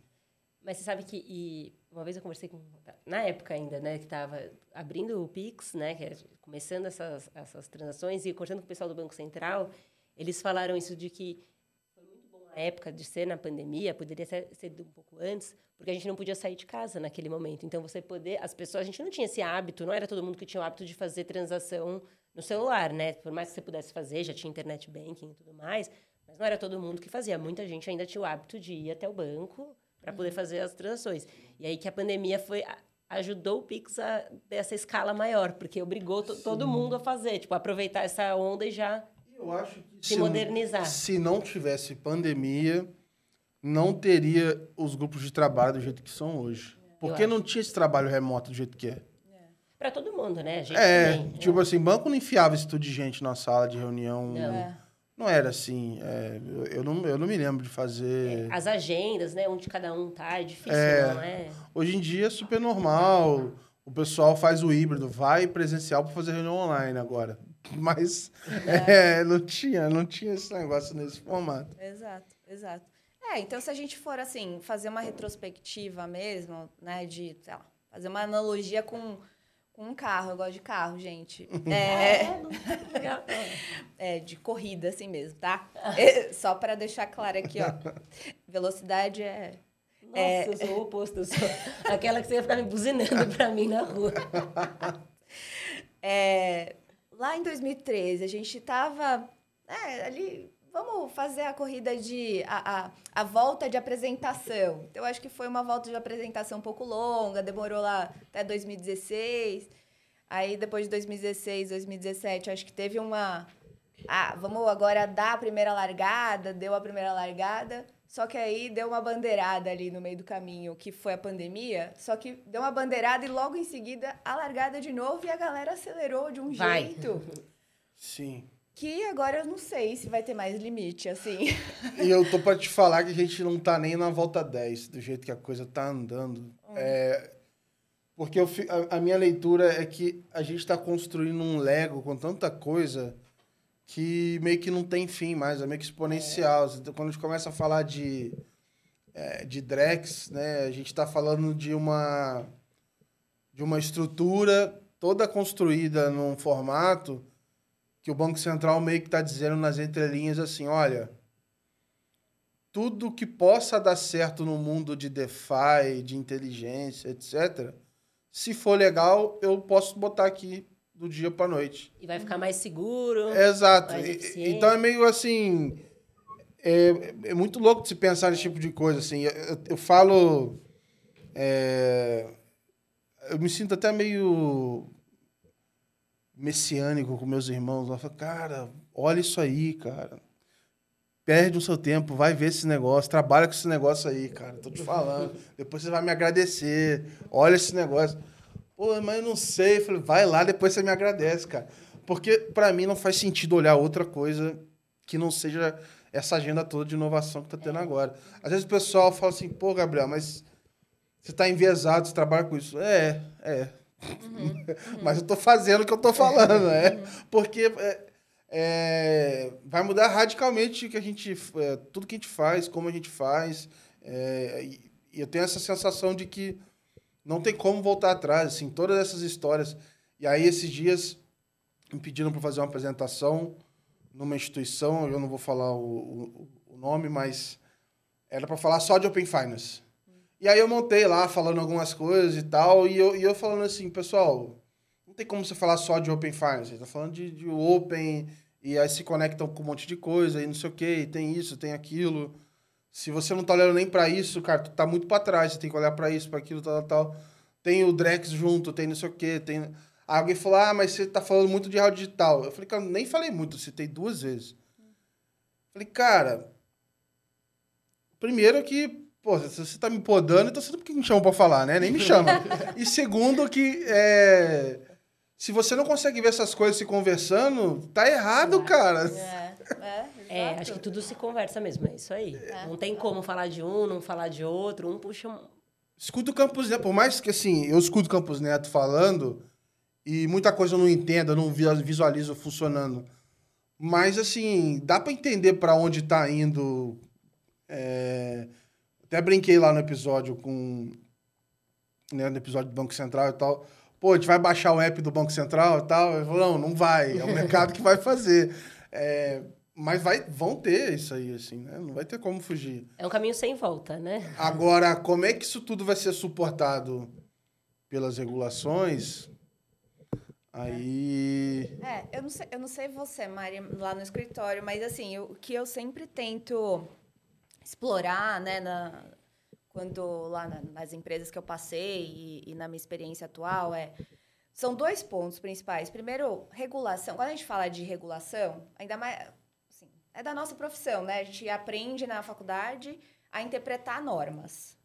[SPEAKER 1] Mas você sabe que e uma vez eu conversei com na época ainda, né, que estava abrindo o Pix, né, que era começando essas essas transações e cortando com o pessoal do Banco Central, eles falaram isso de que foi muito bom época de ser na pandemia, poderia ser, ser um pouco antes, porque a gente não podia sair de casa naquele momento. Então, você poder. As pessoas, a gente não tinha esse hábito, não era todo mundo que tinha o hábito de fazer transação no celular, né? Por mais que você pudesse fazer, já tinha internet banking e tudo mais, mas não era todo mundo que fazia. Muita gente ainda tinha o hábito de ir até o banco para poder fazer as transações. E aí que a pandemia foi ajudou o Pix a ter essa escala maior, porque obrigou todo mundo a fazer, tipo, aproveitar essa onda e já
[SPEAKER 2] Eu acho que
[SPEAKER 1] se,
[SPEAKER 2] se,
[SPEAKER 1] modernizar.
[SPEAKER 2] se não tivesse pandemia, não teria os grupos de trabalho do jeito que são hoje. Porque
[SPEAKER 1] acho.
[SPEAKER 2] não tinha esse trabalho remoto do jeito que é.
[SPEAKER 1] Para todo mundo, né? A gente
[SPEAKER 2] É,
[SPEAKER 1] também,
[SPEAKER 2] tipo assim, banco não enfiava esse tudo de gente na sala de reunião.
[SPEAKER 1] Não.
[SPEAKER 3] É.
[SPEAKER 2] Não era assim. é, eu, não, eu não me lembro de fazer.
[SPEAKER 1] As agendas, né? Onde cada um tá, é difícil,
[SPEAKER 2] É.
[SPEAKER 1] não é?
[SPEAKER 2] Hoje em dia é super normal. O pessoal faz o híbrido, vai presencial para fazer reunião online agora. [laughs] Mas é, não tinha, não tinha esse negócio nesse formato.
[SPEAKER 3] Exato, exato. É, então se a gente for assim, fazer uma retrospectiva mesmo, né, de, sei lá, fazer uma analogia com, com um carro, eu gosto de carro, gente. [laughs] É,
[SPEAKER 1] Legal.
[SPEAKER 3] é, de corrida assim mesmo, tá? É, só para deixar claro aqui, ó. [laughs] Velocidade é
[SPEAKER 1] Nossa,
[SPEAKER 3] É.
[SPEAKER 1] eu sou o oposto. Eu sou aquela que você ia ficar me buzinando [laughs] pra mim na rua.
[SPEAKER 3] É, lá em 2013, a gente tava é, ali. Vamos fazer a corrida de. A, a, a volta de apresentação. Então, eu acho que foi uma volta de apresentação um pouco longa, demorou lá até 2016. Aí, depois de 2016, 2017, acho que teve uma. Ah, vamos agora dar a primeira largada, deu a primeira largada. Só que aí deu uma bandeirada ali no meio do caminho, que foi a pandemia. Só que deu uma bandeirada e logo em seguida a largada de novo e a galera acelerou de um
[SPEAKER 1] Vai.
[SPEAKER 3] jeito
[SPEAKER 2] Sim.
[SPEAKER 3] Que agora eu não sei se vai ter mais limite, assim. [laughs]
[SPEAKER 2] E eu tô pra te falar que a gente não tá nem na volta 10, do jeito que a coisa tá andando. É, porque eu a, a minha leitura é que a gente tá construindo um Lego com tanta coisa que meio que não tem fim mais, é meio que exponencial. Então, Quando a gente começa a falar de, é, de Drex, né, a gente tá falando de uma, de uma estrutura toda construída num formato que o Banco Central meio que está dizendo nas entrelinhas assim, olha, tudo que possa dar certo no mundo de DeFi, de inteligência, etc., se for legal, eu posso botar aqui do dia para noite.
[SPEAKER 1] E vai ficar mais seguro.
[SPEAKER 2] Exato.
[SPEAKER 1] mais.
[SPEAKER 2] Então é meio assim. É, é muito louco de se pensar nesse tipo de coisa. Assim. Eu, eu- eu falo. é, eu me sinto até meio messiânico com meus irmãos. Eu falo, cara, olha isso aí, cara. Perde o seu tempo, vai ver esse negócio, trabalha com esse negócio aí, cara. Tô te falando. Depois você vai me agradecer. Olha esse negócio. Pô, mas eu não sei. Eu falei, vai lá, depois você me agradece, cara. Porque pra mim não faz sentido olhar outra coisa que não seja essa agenda toda de inovação que tá tendo agora. Às vezes o pessoal fala assim, pô, Gabriel, mas você tá enviesado, você trabalha com isso. É, é. Mas eu tô fazendo o que eu tô falando, é. Porque é, é, vai mudar radicalmente o que a gente, é, tudo que a gente faz, como a gente faz. é, e, e eu tenho essa sensação de que não tem como voltar atrás, assim, todas essas histórias. E aí, esses dias, me pediram para fazer uma apresentação numa instituição, eu não vou falar o, o, o nome, mas era para falar só de Open Finance. E aí eu montei lá, falando algumas coisas e tal, e eu, e eu falando assim, pessoal, não tem como você falar só de Open Finance, você tá falando de, de Open, e aí se conectam com um monte de coisa, e não sei o que, tem isso, tem aquilo. Se você não tá olhando nem para isso, cara, tu tá muito para trás, você tem que olhar para isso, para aquilo, tal, tal. Tem o Drex junto, tem não sei o que, tem... Aí alguém falou, ah, mas você tá falando muito de real digital. Eu falei, cara, nem falei muito, citei duas vezes. Falei, cara, primeiro que, pô, se você tá me podando, então você não me chama pra falar, né? Nem me chama. e segundo que, é, se você não consegue ver essas coisas se conversando, tá errado, cara.
[SPEAKER 3] É, é,
[SPEAKER 1] É, acho que tudo se conversa mesmo, é isso aí. Não tem como falar de um, não falar de outro, um puxa um...
[SPEAKER 2] Escuto o Campos Neto, por mais que assim, eu escuto o Campos Neto falando e muita coisa eu não entendo, eu não vi- visualizo funcionando. Mas assim, dá pra entender pra onde tá indo. é, Até brinquei lá no episódio com. Né, no episódio do Banco Central e tal. Pô, a gente vai baixar o app do Banco Central e tal? Eu falo, não, não vai. É o mercado que vai fazer. É, Mas vai, vão ter isso aí, assim, né? Não vai ter como fugir.
[SPEAKER 1] É um caminho sem volta, né?
[SPEAKER 2] Agora, como é que isso tudo vai ser suportado pelas regulações? Aí.
[SPEAKER 3] É, eu não sei, eu não sei você, Mari, lá no escritório, mas assim, eu- o que eu sempre tento explorar, né, na, quando lá na- nas empresas que eu passei e, e na minha experiência atual é são dois pontos principais. Primeiro, regulação. Quando a gente fala de regulação, ainda mais assim, é da nossa profissão, né? A gente aprende na faculdade a interpretar normas.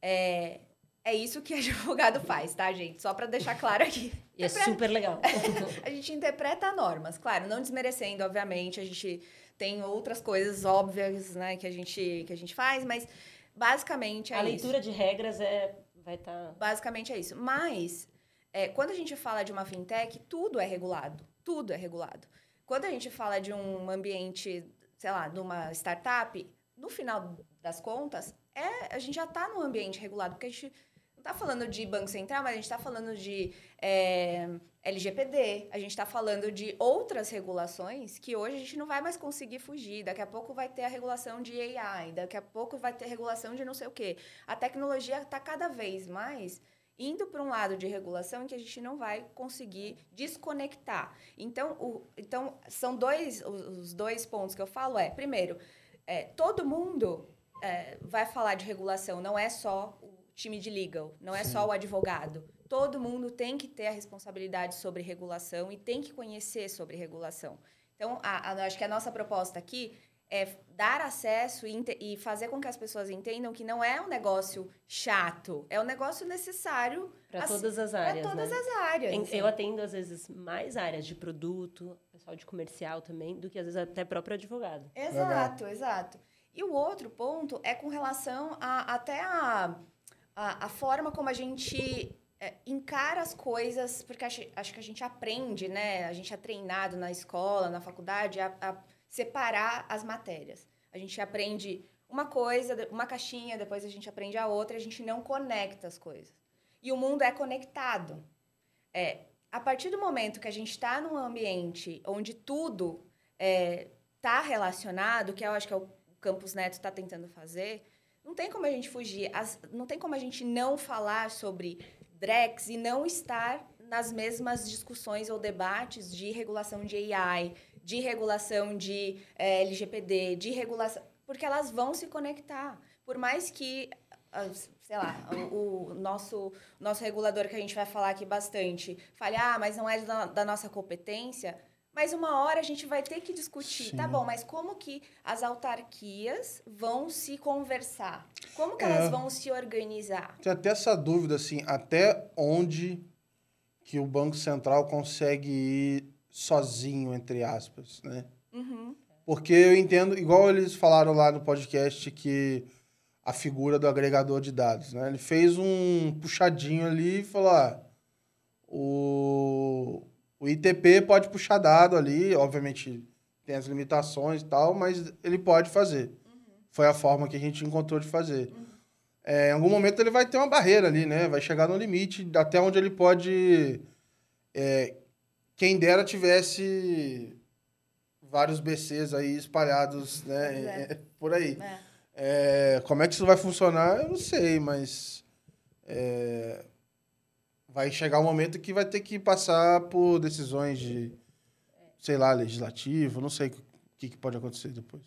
[SPEAKER 3] É, é isso que [laughs] advogado faz, tá, gente? Só para deixar claro aqui.
[SPEAKER 1] E é super legal. [laughs]
[SPEAKER 3] A gente interpreta normas, claro, não desmerecendo, obviamente, a gente tem outras coisas óbvias, né, que a gente que a gente faz, mas basicamente é
[SPEAKER 1] a
[SPEAKER 3] isso.
[SPEAKER 1] leitura de regras é vai estar
[SPEAKER 3] Basicamente é isso. Mas é, quando a gente fala de uma fintech, tudo é regulado, tudo é regulado. Quando a gente fala de um ambiente, sei lá, de uma startup, no final das contas, é, a gente já está num ambiente regulado, porque a gente não está falando de Banco Central, mas a gente está falando de é, LGPD, a gente está falando de outras regulações que hoje a gente não vai mais conseguir fugir. Daqui a pouco vai ter a regulação de AI, daqui a pouco vai ter regulação de não sei o quê. A tecnologia está cada vez mais indo para um lado de regulação em que a gente não vai conseguir desconectar. Então, o, então são dois os, dois pontos que eu falo é primeiro é, todo mundo é, vai falar de regulação, não é só o time de legal, não é só o advogado. Todo mundo tem que ter a responsabilidade sobre regulação e tem que conhecer sobre regulação. Então, a, a, acho que a nossa proposta aqui é dar acesso e, e fazer com que as pessoas entendam que não é um negócio chato, é um negócio necessário
[SPEAKER 1] para
[SPEAKER 3] assim,
[SPEAKER 1] todas as
[SPEAKER 3] para
[SPEAKER 1] áreas,
[SPEAKER 3] todas
[SPEAKER 1] né?
[SPEAKER 3] as áreas.
[SPEAKER 1] Em-
[SPEAKER 3] assim.
[SPEAKER 1] Eu atendo, às vezes, mais áreas de produto, pessoal de comercial também, do que, às vezes, até próprio advogado.
[SPEAKER 3] Exato, exato. E o outro ponto é com relação a até a, a, a forma como a gente é, encara as coisas, porque acho, acho que a gente aprende, né? A gente é treinado na escola, na faculdade, a, a separar as matérias. A gente aprende uma coisa, uma caixinha, depois a gente aprende a outra, a gente não conecta as coisas. E o mundo é conectado. É, a partir do momento que a gente está num ambiente onde tudo está relacionado, que eu acho que é o Campus Neto está tentando fazer, não tem como a gente fugir, as- não tem como a gente não falar sobre Drex e não estar nas mesmas discussões ou debates de regulação de AI, de regulação de eh, LGPD, de regulação, porque elas vão se conectar. Por mais que, ah, sei lá, o, o nosso, nosso regulador que a gente vai falar aqui bastante fale, ah, mas não é da, da nossa competência, mas uma hora a gente vai ter que discutir, tá
[SPEAKER 2] Sim.
[SPEAKER 3] bom, mas como que as autarquias vão se conversar? Como que
[SPEAKER 2] É.
[SPEAKER 3] elas vão se organizar?
[SPEAKER 2] Tem até essa dúvida, assim, até onde que o Banco Central consegue ir sozinho, entre aspas, né?
[SPEAKER 3] Uhum.
[SPEAKER 2] Porque eu entendo, igual eles falaram lá no podcast, que a figura do agregador de dados, né? Ele fez um puxadinho ali e falou, ah, o, o ITP pode puxar dado ali, obviamente tem as limitações e tal, mas ele pode fazer. Foi a forma que a gente encontrou de fazer. É, em algum momento ele vai ter uma barreira ali, né? Vai chegar no limite até onde ele pode... é, quem dera tivesse vários BCs aí espalhados, né?
[SPEAKER 3] Pois é.
[SPEAKER 2] é, Por aí.
[SPEAKER 3] É.
[SPEAKER 2] É, como é que isso vai funcionar, eu não sei, mas é, vai chegar um momento que vai ter que passar por decisões de, sei lá, legislativo, não sei o que, que pode acontecer depois.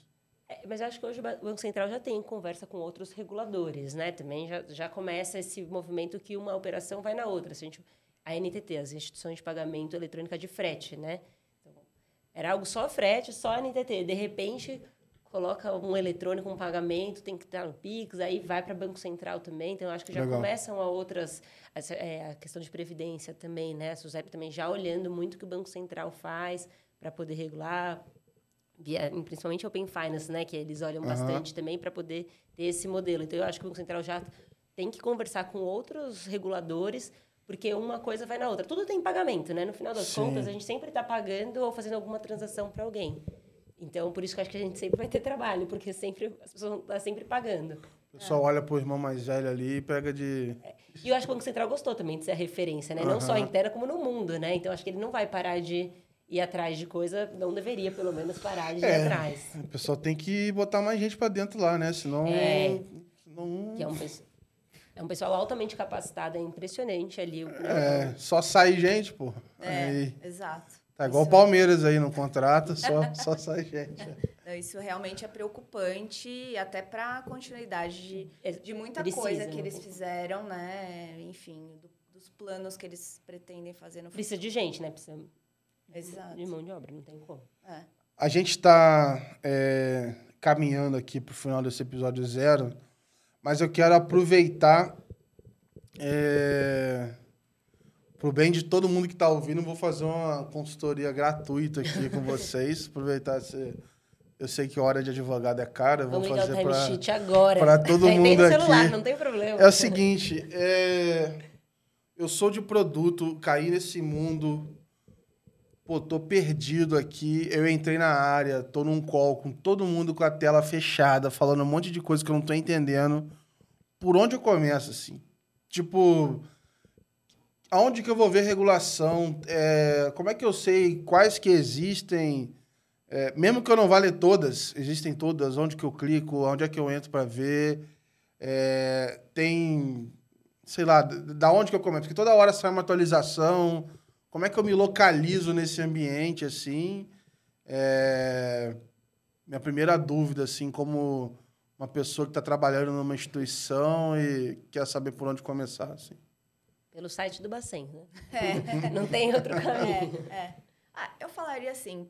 [SPEAKER 1] É, mas acho que hoje o Banco Central já tem conversa com outros reguladores, né? Também já, já começa esse movimento que uma operação vai na outra. Se a, gente, a NTT, as instituições de pagamento eletrônica de frete, né? Então, era algo só frete, só NTT. De repente, coloca um eletrônico, um pagamento, tem que estar no Pix, aí vai para Banco Central também. Então, eu acho que já
[SPEAKER 2] Legal.
[SPEAKER 1] começam a outras... essa- é, a questão de previdência também, né? A SUSEP também já olhando muito o que o Banco Central faz para poder regular, via, principalmente Open Finance, né, que eles olham
[SPEAKER 2] Aham.
[SPEAKER 1] bastante também para poder ter esse modelo. Então, eu acho que o Banco Central já tem que conversar com outros reguladores, porque uma coisa vai na outra. Tudo tem pagamento, né? No final das
[SPEAKER 2] Sim.
[SPEAKER 1] contas, a gente sempre está pagando ou fazendo alguma transação para alguém. Então, por isso que eu acho que a gente sempre vai ter trabalho, porque sempre as pessoas vão estar sempre pagando.
[SPEAKER 2] O pessoal olha pro irmão mais velho ali e pega de.
[SPEAKER 1] E eu acho que o Banco Central gostou também de ser a referência, né? Não só interna, como no mundo, né? Então, acho que ele não vai parar de ir atrás de coisa, não deveria, pelo menos, parar de ir
[SPEAKER 2] É.
[SPEAKER 1] atrás.
[SPEAKER 2] O pessoal tem que botar mais gente pra dentro lá, né? Senão.
[SPEAKER 1] É.
[SPEAKER 2] senão-
[SPEAKER 1] Que é um, pes- é um pessoal altamente capacitado, é impressionante ali. O,
[SPEAKER 2] É, só sai gente, pô.
[SPEAKER 3] É,
[SPEAKER 2] Aí,
[SPEAKER 3] exato.
[SPEAKER 2] Tá igual o
[SPEAKER 3] Isso-
[SPEAKER 2] Palmeiras aí, não contrata, só, [laughs] só sai gente.
[SPEAKER 3] Não, Isso realmente é preocupante, até para a continuidade de,
[SPEAKER 1] É,
[SPEAKER 3] de muita
[SPEAKER 1] precisa,
[SPEAKER 3] coisa que
[SPEAKER 1] né?
[SPEAKER 3] eles fizeram, né? Enfim, do- dos planos que eles pretendem fazer no futuro.
[SPEAKER 1] Precisa de gente, né? Precisa
[SPEAKER 3] Exato.
[SPEAKER 1] de mão de obra, não tem como.
[SPEAKER 3] É.
[SPEAKER 2] A gente está caminhando aqui para o final desse episódio zero, mas eu quero aproveitar para o bem de todo mundo que está ouvindo, vou fazer uma consultoria gratuita aqui com [laughs] vocês. Aproveitar esse. Eu sei que hora de advogado é cara, eu vou
[SPEAKER 1] Vamos
[SPEAKER 2] fazer para.
[SPEAKER 1] agora.
[SPEAKER 2] pra todo [laughs]
[SPEAKER 1] Aí
[SPEAKER 2] mundo
[SPEAKER 1] celular,
[SPEAKER 2] aqui.
[SPEAKER 1] não tem problema.
[SPEAKER 2] É o seguinte, é, eu sou de produto, caí nesse mundo, pô, tô perdido aqui. Eu entrei na área, tô num call com todo mundo com a tela fechada, falando um monte de coisa que eu não tô entendendo. Por onde eu começo, assim? Tipo, aonde que eu vou ver regulação? É, como é que eu sei quais que existem? É, mesmo que eu não vá ler todas, existem todas, onde que eu clico, onde é que eu entro para ver? É, tem, sei lá, da onde que eu começo? Porque toda hora sai uma atualização. Como é que eu me localizo nesse ambiente, assim? É, minha primeira dúvida, assim, como uma pessoa que está trabalhando numa instituição e quer saber por onde começar, assim.
[SPEAKER 1] Pelo site do Bacen, né?
[SPEAKER 3] É. [laughs]
[SPEAKER 1] Não tem outro caminho.
[SPEAKER 3] É, é. Ah, eu falaria assim,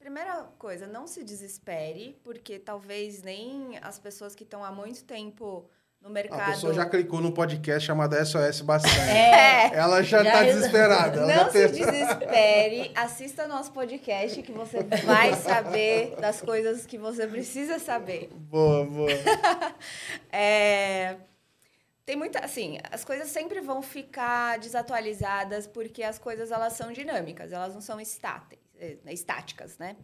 [SPEAKER 3] primeira coisa, não se desespere, porque talvez nem as pessoas que estão há muito tempo no mercado...
[SPEAKER 2] A pessoa já clicou num podcast chamado SOS Bastante.
[SPEAKER 3] É,
[SPEAKER 2] Ela já está desesperada. Ela
[SPEAKER 3] não se
[SPEAKER 2] tem-
[SPEAKER 3] desespere, assista nosso podcast que você vai saber das coisas que você precisa saber.
[SPEAKER 2] Boa, boa. [laughs]
[SPEAKER 3] É, tem muita, assim, as coisas sempre vão ficar desatualizadas porque as coisas elas são dinâmicas, elas não são estáteis, eh, estáticas, né?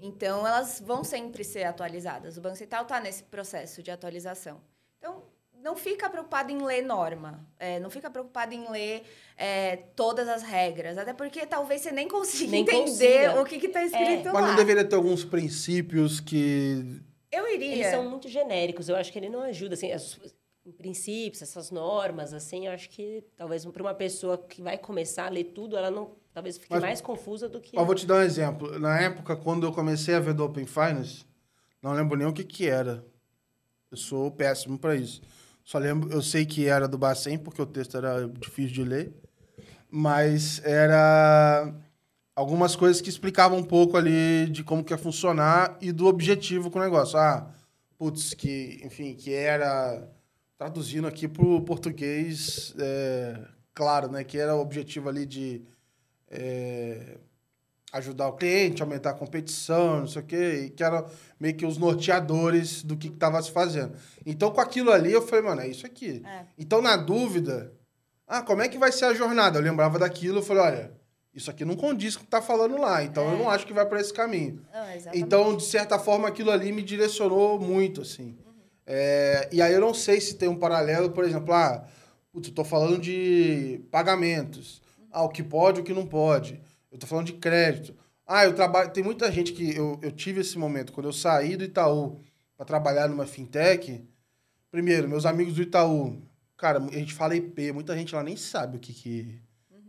[SPEAKER 3] Então elas vão sempre ser atualizadas. O Banco Central está nesse processo de atualização. Então não fica preocupado em ler norma, eh, não fica preocupado em ler eh, todas as regras, até porque talvez você nem consiga
[SPEAKER 1] Nem
[SPEAKER 3] entender
[SPEAKER 1] consiga.
[SPEAKER 3] o que está escrito
[SPEAKER 2] Mas
[SPEAKER 3] lá.
[SPEAKER 2] não deveria ter alguns princípios que.
[SPEAKER 3] Eu iria.
[SPEAKER 1] Eles são muito genéricos. Eu acho que ele não ajuda, assim, as- em princípios, essas normas, assim, eu acho que talvez para uma pessoa que vai começar a ler tudo, ela não, talvez fique
[SPEAKER 2] Mas-
[SPEAKER 1] mais confusa do que...
[SPEAKER 2] Eu vou te dar um exemplo. Na época, quando eu comecei a ver do Open Finance, não lembro nem o que, que era. Eu sou péssimo para isso. Só lembro, eu sei que era do Bacen, porque o texto era difícil de ler. Mas era algumas coisas que explicavam um pouco ali de como que ia funcionar e do objetivo com o negócio. Ah, putz, que, enfim, que era traduzindo aqui para o português, é, claro, né? Que era o objetivo ali de é, ajudar o cliente, aumentar a competição, não sei o quê, e que eram meio que os norteadores do que estava se fazendo. Então, com aquilo ali, eu falei, mano, é isso aqui.
[SPEAKER 3] É.
[SPEAKER 2] Então, na dúvida, ah, como é que vai ser a jornada? Eu lembrava daquilo, eu falei, olha, isso aqui não condiz com o que tá falando lá, então eu não acho que vai para esse caminho.
[SPEAKER 3] Não.
[SPEAKER 2] Então, de certa forma, aquilo ali me direcionou muito, assim. É, e aí eu não sei se tem um paralelo, por exemplo, ah, putz, eu tô falando de pagamentos. Ah, o que pode, o que não pode. Eu tô falando de crédito. Ah, eu trabalho. Tem muita gente que eu, eu tive esse momento, quando eu saí do Itaú para trabalhar numa fintech. Primeiro, meus amigos do Itaú, cara, a gente fala IP, muita gente lá nem sabe o que que.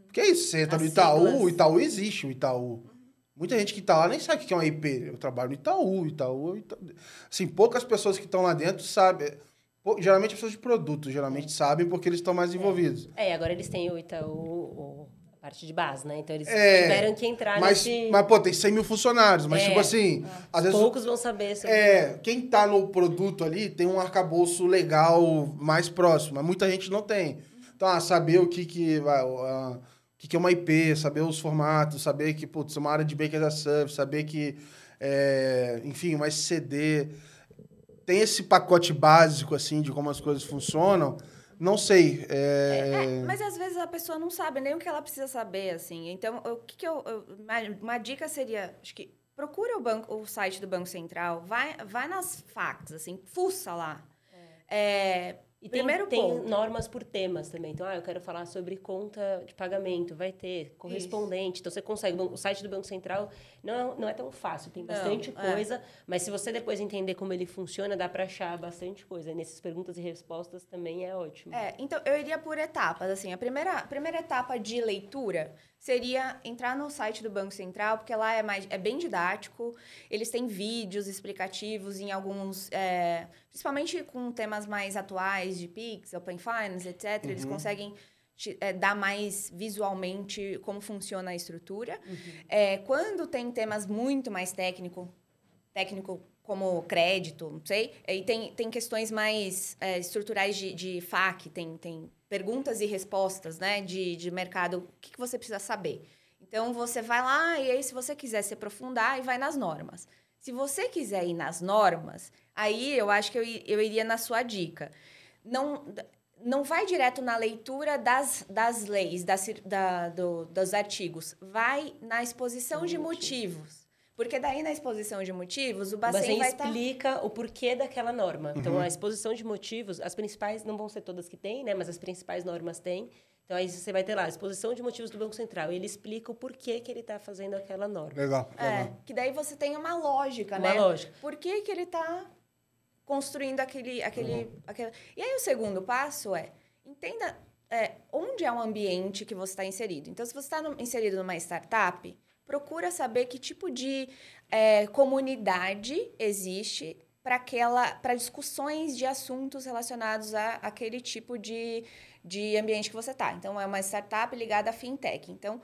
[SPEAKER 2] Porque é isso, você entra
[SPEAKER 1] As
[SPEAKER 2] no Itaú,
[SPEAKER 1] siglas.
[SPEAKER 2] o Itaú existe, o Itaú. Muita gente que tá lá nem sabe o que é uma IP. Eu trabalho no Itaú, Itaú, Itaú. Assim, poucas pessoas que estão lá dentro sabem. Pou- Geralmente pessoas de produto, geralmente sabem porque eles estão mais envolvidos.
[SPEAKER 1] É, e agora eles têm o Itaú, o- a parte de base, né? Então eles
[SPEAKER 2] É,
[SPEAKER 1] tiveram que entrar
[SPEAKER 2] Mas,
[SPEAKER 1] nesse...
[SPEAKER 2] mas, pô, tem 100 mil funcionários. Mas,
[SPEAKER 1] É.
[SPEAKER 2] tipo assim, às vezes.
[SPEAKER 1] Poucos vão saber sobre...
[SPEAKER 2] É, quem tá no produto ali tem um arcabouço legal mais próximo, mas muita gente não tem. Então, ah, saber o que que, vai, ah, o que que é uma IP, saber os formatos, saber que, putz, é uma área de Baker as a Service, saber que, é, enfim, uma SCD. Tem esse pacote básico, assim, de como as coisas funcionam. Não sei. é,
[SPEAKER 3] É, mas às vezes a pessoa não sabe nem o que ela precisa saber, assim. Então, o que, que eu, eu- uma, uma dica seria, acho que procura o banco, o site do Banco Central, vai, vai nas facts, assim, fuça lá. É,
[SPEAKER 1] E tem,
[SPEAKER 3] Primeiro
[SPEAKER 1] tem
[SPEAKER 3] ponto.
[SPEAKER 1] normas por temas também. Então, ah, eu quero falar sobre conta de pagamento, vai ter correspondente. Então, você consegue. O site do Banco Central não, não é tão fácil, tem
[SPEAKER 3] Não,
[SPEAKER 1] bastante
[SPEAKER 3] é.
[SPEAKER 1] coisa, mas se você depois entender como ele funciona, dá para achar bastante coisa. E nessas perguntas e respostas também é ótimo.
[SPEAKER 3] É, então eu iria por etapas, assim. A primeira, a primeira etapa de leitura seria entrar no site do Banco Central, porque lá é, mais, é bem didático. Eles têm vídeos explicativos em alguns... é, principalmente com temas mais atuais de Pix, Open Finance, etc. Eles conseguem te- é, dar mais visualmente como funciona a estrutura. É, quando tem temas muito mais técnico, técnico como crédito, não sei, e tem, tem questões mais é, estruturais de, de FAQ, tem, tem perguntas e respostas, né, de, de mercado, o que, que você precisa saber. Então, você vai lá e aí, se você quiser se aprofundar, e vai nas normas. Se você quiser ir nas normas, aí eu acho que eu, eu iria na sua dica. Não, não vai direto na leitura das, das leis, das, da, do- dos artigos. Vai na exposição de motivos. Porque daí, na exposição de motivos, o
[SPEAKER 1] O
[SPEAKER 3] Bacen
[SPEAKER 1] Bacen
[SPEAKER 3] vai estar...
[SPEAKER 1] explica o porquê daquela norma.
[SPEAKER 2] Uhum.
[SPEAKER 1] Então, a exposição de motivos, as principais, não vão ser todas que tem, né? Mas as principais normas têm. Então, aí você vai ter lá a exposição de motivos do Banco Central. Ele explica o porquê que ele está fazendo aquela norma.
[SPEAKER 2] Legal,
[SPEAKER 3] É, que daí você tem uma lógica,
[SPEAKER 1] Uma
[SPEAKER 3] né?
[SPEAKER 1] lógica.
[SPEAKER 3] Por que, que ele está construindo aquele, aquele,
[SPEAKER 2] Uhum.
[SPEAKER 3] aquele... E aí o segundo passo é, entenda é, onde é o ambiente que você está inserido. Então, se você está inserido numa startup, procura saber que tipo de é, comunidade existe para aquela para discussões de assuntos relacionados a aquele tipo de, de ambiente que você está. Então, é uma startup ligada à fintech. Então,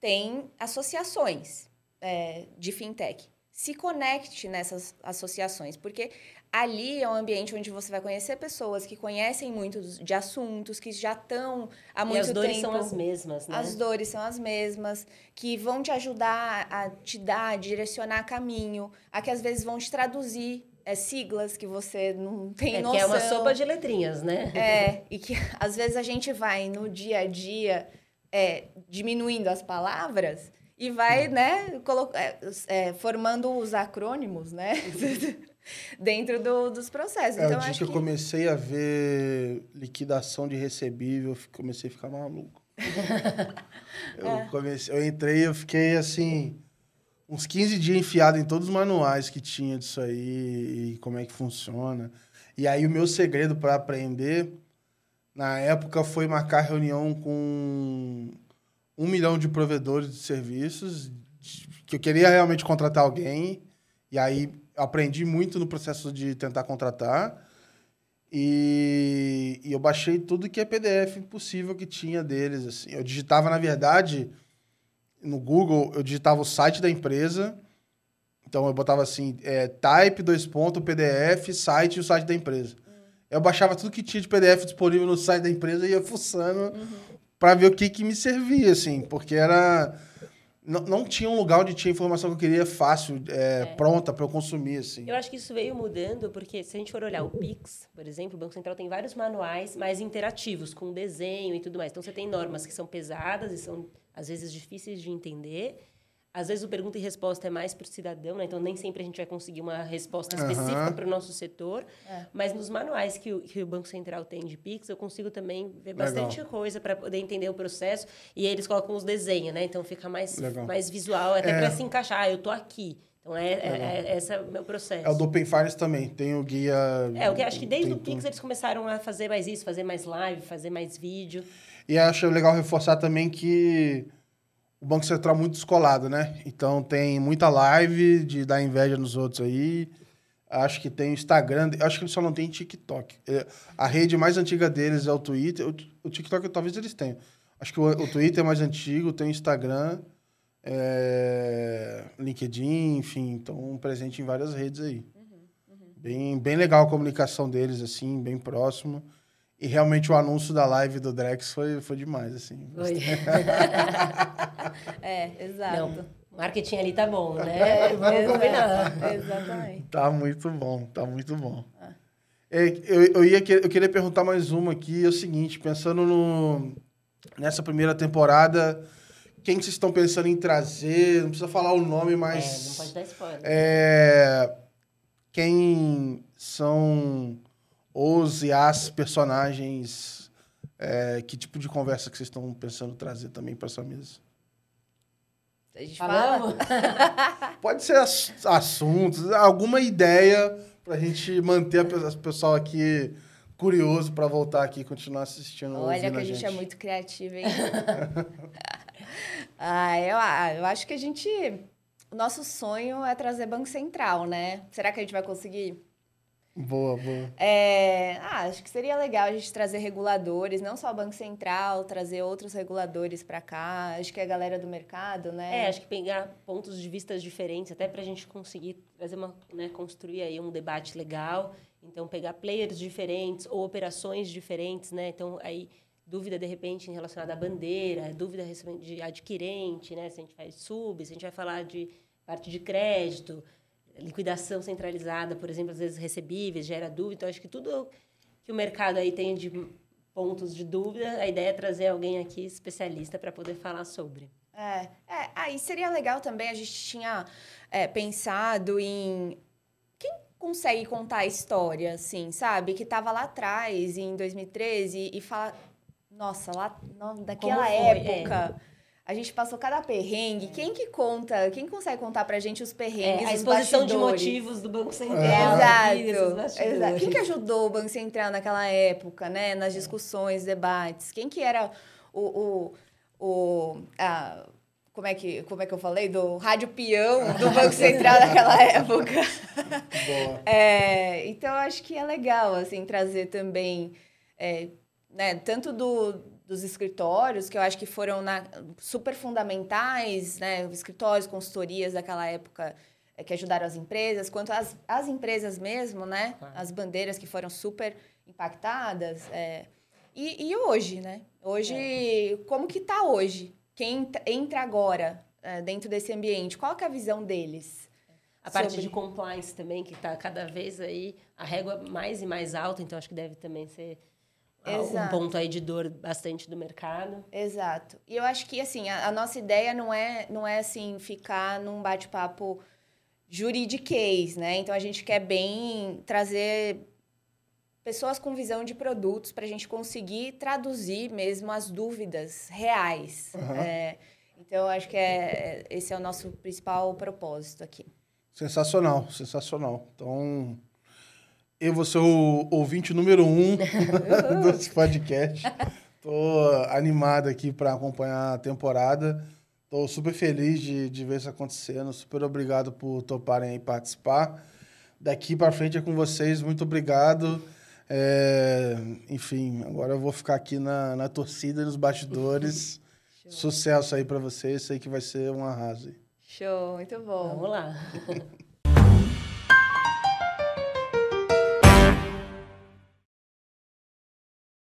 [SPEAKER 3] tem associações é, de fintech. Se conecte nessas associações, porque ali é um ambiente onde você vai conhecer pessoas que conhecem muito de assuntos, que já estão há
[SPEAKER 1] E
[SPEAKER 3] muito
[SPEAKER 1] as dores
[SPEAKER 3] tempo.
[SPEAKER 1] são as mesmas, né?
[SPEAKER 3] As dores são as mesmas, que vão te ajudar a te dar, direcionar caminho, a que às vezes vão te traduzir é, siglas que você não tem
[SPEAKER 1] É, que
[SPEAKER 3] noção.
[SPEAKER 1] é uma sopa de letrinhas, né?
[SPEAKER 3] É, e que [laughs] às vezes a gente vai no dia a dia é, diminuindo as palavras e vai, né, colo- é, é, formando os acrônimos, né, [laughs] dentro do- dos processos.
[SPEAKER 2] É,
[SPEAKER 3] então,
[SPEAKER 2] o dia
[SPEAKER 3] acho
[SPEAKER 2] que eu
[SPEAKER 3] que...
[SPEAKER 2] comecei a ver liquidação de recebível, comecei a ficar maluco. [laughs] eu,
[SPEAKER 3] É.
[SPEAKER 2] comecei, eu entrei eu fiquei assim, uns 15 dias enfiado em todos os manuais que tinha disso aí e como é que funciona. E aí o meu segredo para aprender, na época, foi marcar reunião com um milhão de provedores de serviços, que eu queria realmente contratar alguém. E aí aprendi muito no processo de tentar contratar. E, e eu baixei tudo que é PDF possível que tinha deles. Assim. Eu digitava, na verdade, no Google, eu digitava o site da empresa. Então eu botava assim, é, type, dois pontos, PDF, site e o site da empresa. Eu baixava tudo que tinha de PDF disponível no site da empresa e ia fuçando para ver o que, que me servia, assim, porque era. Não, não tinha um lugar onde tinha informação que eu queria fácil, é, pronta para eu consumir, assim.
[SPEAKER 1] Eu acho que isso veio mudando, porque se a gente for olhar o Pix, por exemplo, o Banco Central tem vários manuais mais interativos, com desenho e tudo mais. Então, você tem normas que são pesadas e são, às vezes, difíceis de entender. Às vezes, o pergunta e resposta é mais para o cidadão, né? Então, nem sempre a gente vai conseguir uma resposta específica para o nosso setor.
[SPEAKER 3] É.
[SPEAKER 1] Mas nos manuais que o, que o Banco Central tem de Pix, eu consigo também ver
[SPEAKER 2] Legal.
[SPEAKER 1] bastante coisa para poder entender o processo. E aí eles colocam os desenhos, né? Então, fica mais,
[SPEAKER 2] Legal.
[SPEAKER 1] mais visual, até
[SPEAKER 2] É.
[SPEAKER 1] para se encaixar. Ah, eu tô aqui. Então, é, é, é esse é o meu processo.
[SPEAKER 2] É o do Open Finance também, tem o guia...
[SPEAKER 1] É, o que acho que desde
[SPEAKER 2] tem
[SPEAKER 1] o Pix
[SPEAKER 2] tudo.
[SPEAKER 1] eles começaram a fazer mais isso, fazer mais live, fazer mais vídeo.
[SPEAKER 2] E acho legal reforçar também que o Banco Central é muito descolado, né? Então tem muita live de dar inveja nos outros aí. Acho que tem o Instagram, acho que eles só não tem TikTok. É, A rede mais antiga deles é o Twitter. O, TikTok talvez eles tenham. Acho que o, o Twitter é mais antigo, tem o Instagram, é, LinkedIn, enfim, então presente em várias redes aí. Bem, bem legal a comunicação deles, assim, bem próximo. E realmente o anúncio da live do Drex foi, foi demais, assim.
[SPEAKER 1] Foi. [laughs]
[SPEAKER 3] É, exato.
[SPEAKER 1] Não, o marketing ali tá bom, né? [laughs] Vamos
[SPEAKER 3] Exato,
[SPEAKER 1] combinar.
[SPEAKER 3] Exatamente.
[SPEAKER 2] Tá muito bom, tá muito bom. É, eu, eu, ia, eu queria perguntar mais uma aqui, é o seguinte, pensando no, nessa primeira temporada, quem que vocês estão pensando em trazer? Não precisa falar o nome, mas...
[SPEAKER 1] É, não pode dar spoiler.
[SPEAKER 2] É, quem são os e as personagens. É, que tipo de conversa que vocês estão pensando trazer também para essa mesa?
[SPEAKER 3] A gente fala? [laughs]
[SPEAKER 2] Pode ser ass- assuntos, alguma ideia para a gente manter o pessoal aqui curioso para voltar aqui e continuar assistindo.
[SPEAKER 3] Olha que a gente, é muito criativo, hein? [laughs] ah, eu, ah, eu acho que a gente. O nosso sonho é trazer Banco Central, né? Será que a gente vai conseguir?
[SPEAKER 2] Boa, boa.
[SPEAKER 3] É, ah, acho que seria legal a gente trazer reguladores, não só o Banco Central, trazer outros reguladores para cá. Acho que a galera do mercado, né?
[SPEAKER 1] É, acho que pegar pontos de vista diferentes, até para a gente conseguir trazer uma, né, construir aí um debate legal. Então, pegar players diferentes ou operações diferentes, né? Então, aí, dúvida, de repente, relacionada à bandeira, dúvida de adquirente, né? Se a gente faz sub, se a gente vai falar de parte de crédito, liquidação centralizada, por exemplo, às vezes recebíveis, gera dúvida. Então, acho que tudo que o mercado aí tem de pontos de dúvida, a ideia é trazer alguém aqui especialista para poder falar sobre.
[SPEAKER 3] É, é, aí seria legal também, a gente tinha é, pensado em quem consegue contar a história, assim, sabe? Que tava lá atrás, em 2013, e, e fala, nossa, lá no- daquela
[SPEAKER 1] Como foi?
[SPEAKER 3] A gente passou cada perrengue. Quem que conta, quem consegue contar pra gente os perrengues,
[SPEAKER 1] É, a
[SPEAKER 3] os
[SPEAKER 1] exposição de motivos do Banco Central.
[SPEAKER 3] Exato,
[SPEAKER 1] nesses bastidores.
[SPEAKER 3] exato. Quem que ajudou o Banco Central naquela época, né? Nas discussões, debates? Quem que era o... o, o a- como, é que, como é que eu falei? Do rádio peão do Banco Central [laughs] naquela época.
[SPEAKER 2] Boa.
[SPEAKER 3] É, então, eu acho que é legal, assim, trazer também, é, né, tanto do, dos escritórios, que eu acho que foram na- super fundamentais, né, os escritórios, consultorias daquela época é, que ajudaram as empresas, quanto as, as empresas mesmo, né,
[SPEAKER 1] Claro.
[SPEAKER 3] as bandeiras que foram super impactadas. é. e, e hoje, né? Hoje, como que tá hoje? Quem entra- entra agora é, dentro desse ambiente, qual é a visão deles?
[SPEAKER 1] A parte
[SPEAKER 3] sobre-
[SPEAKER 1] de compliance também, que está cada vez aí a régua mais e mais alta, então acho que deve também ser ah, um
[SPEAKER 3] Exato.
[SPEAKER 1] ponto aí de dor bastante do mercado.
[SPEAKER 3] Exato. E eu acho que, assim, a, a nossa ideia não é, não é, assim, ficar num bate-papo juridiquês, né? Então, a gente quer bem trazer pessoas com visão de produtos para a gente conseguir traduzir mesmo as dúvidas reais.
[SPEAKER 2] Aham.
[SPEAKER 3] É, então, eu acho que é, esse é o nosso principal propósito aqui.
[SPEAKER 2] Sensacional, sensacional. Então, eu vou ser o ouvinte número um [laughs] desse podcast. Tô animado aqui para acompanhar a temporada. Tô super feliz de, de ver isso acontecendo. Super obrigado por toparem aí participar. Daqui para frente é com vocês. Muito obrigado. É, enfim, agora eu vou ficar aqui na, na torcida e nos bastidores. [laughs] Sucesso aí para vocês. Sei que vai ser um arraso.
[SPEAKER 3] Show, muito bom.
[SPEAKER 1] Vamos lá. [laughs]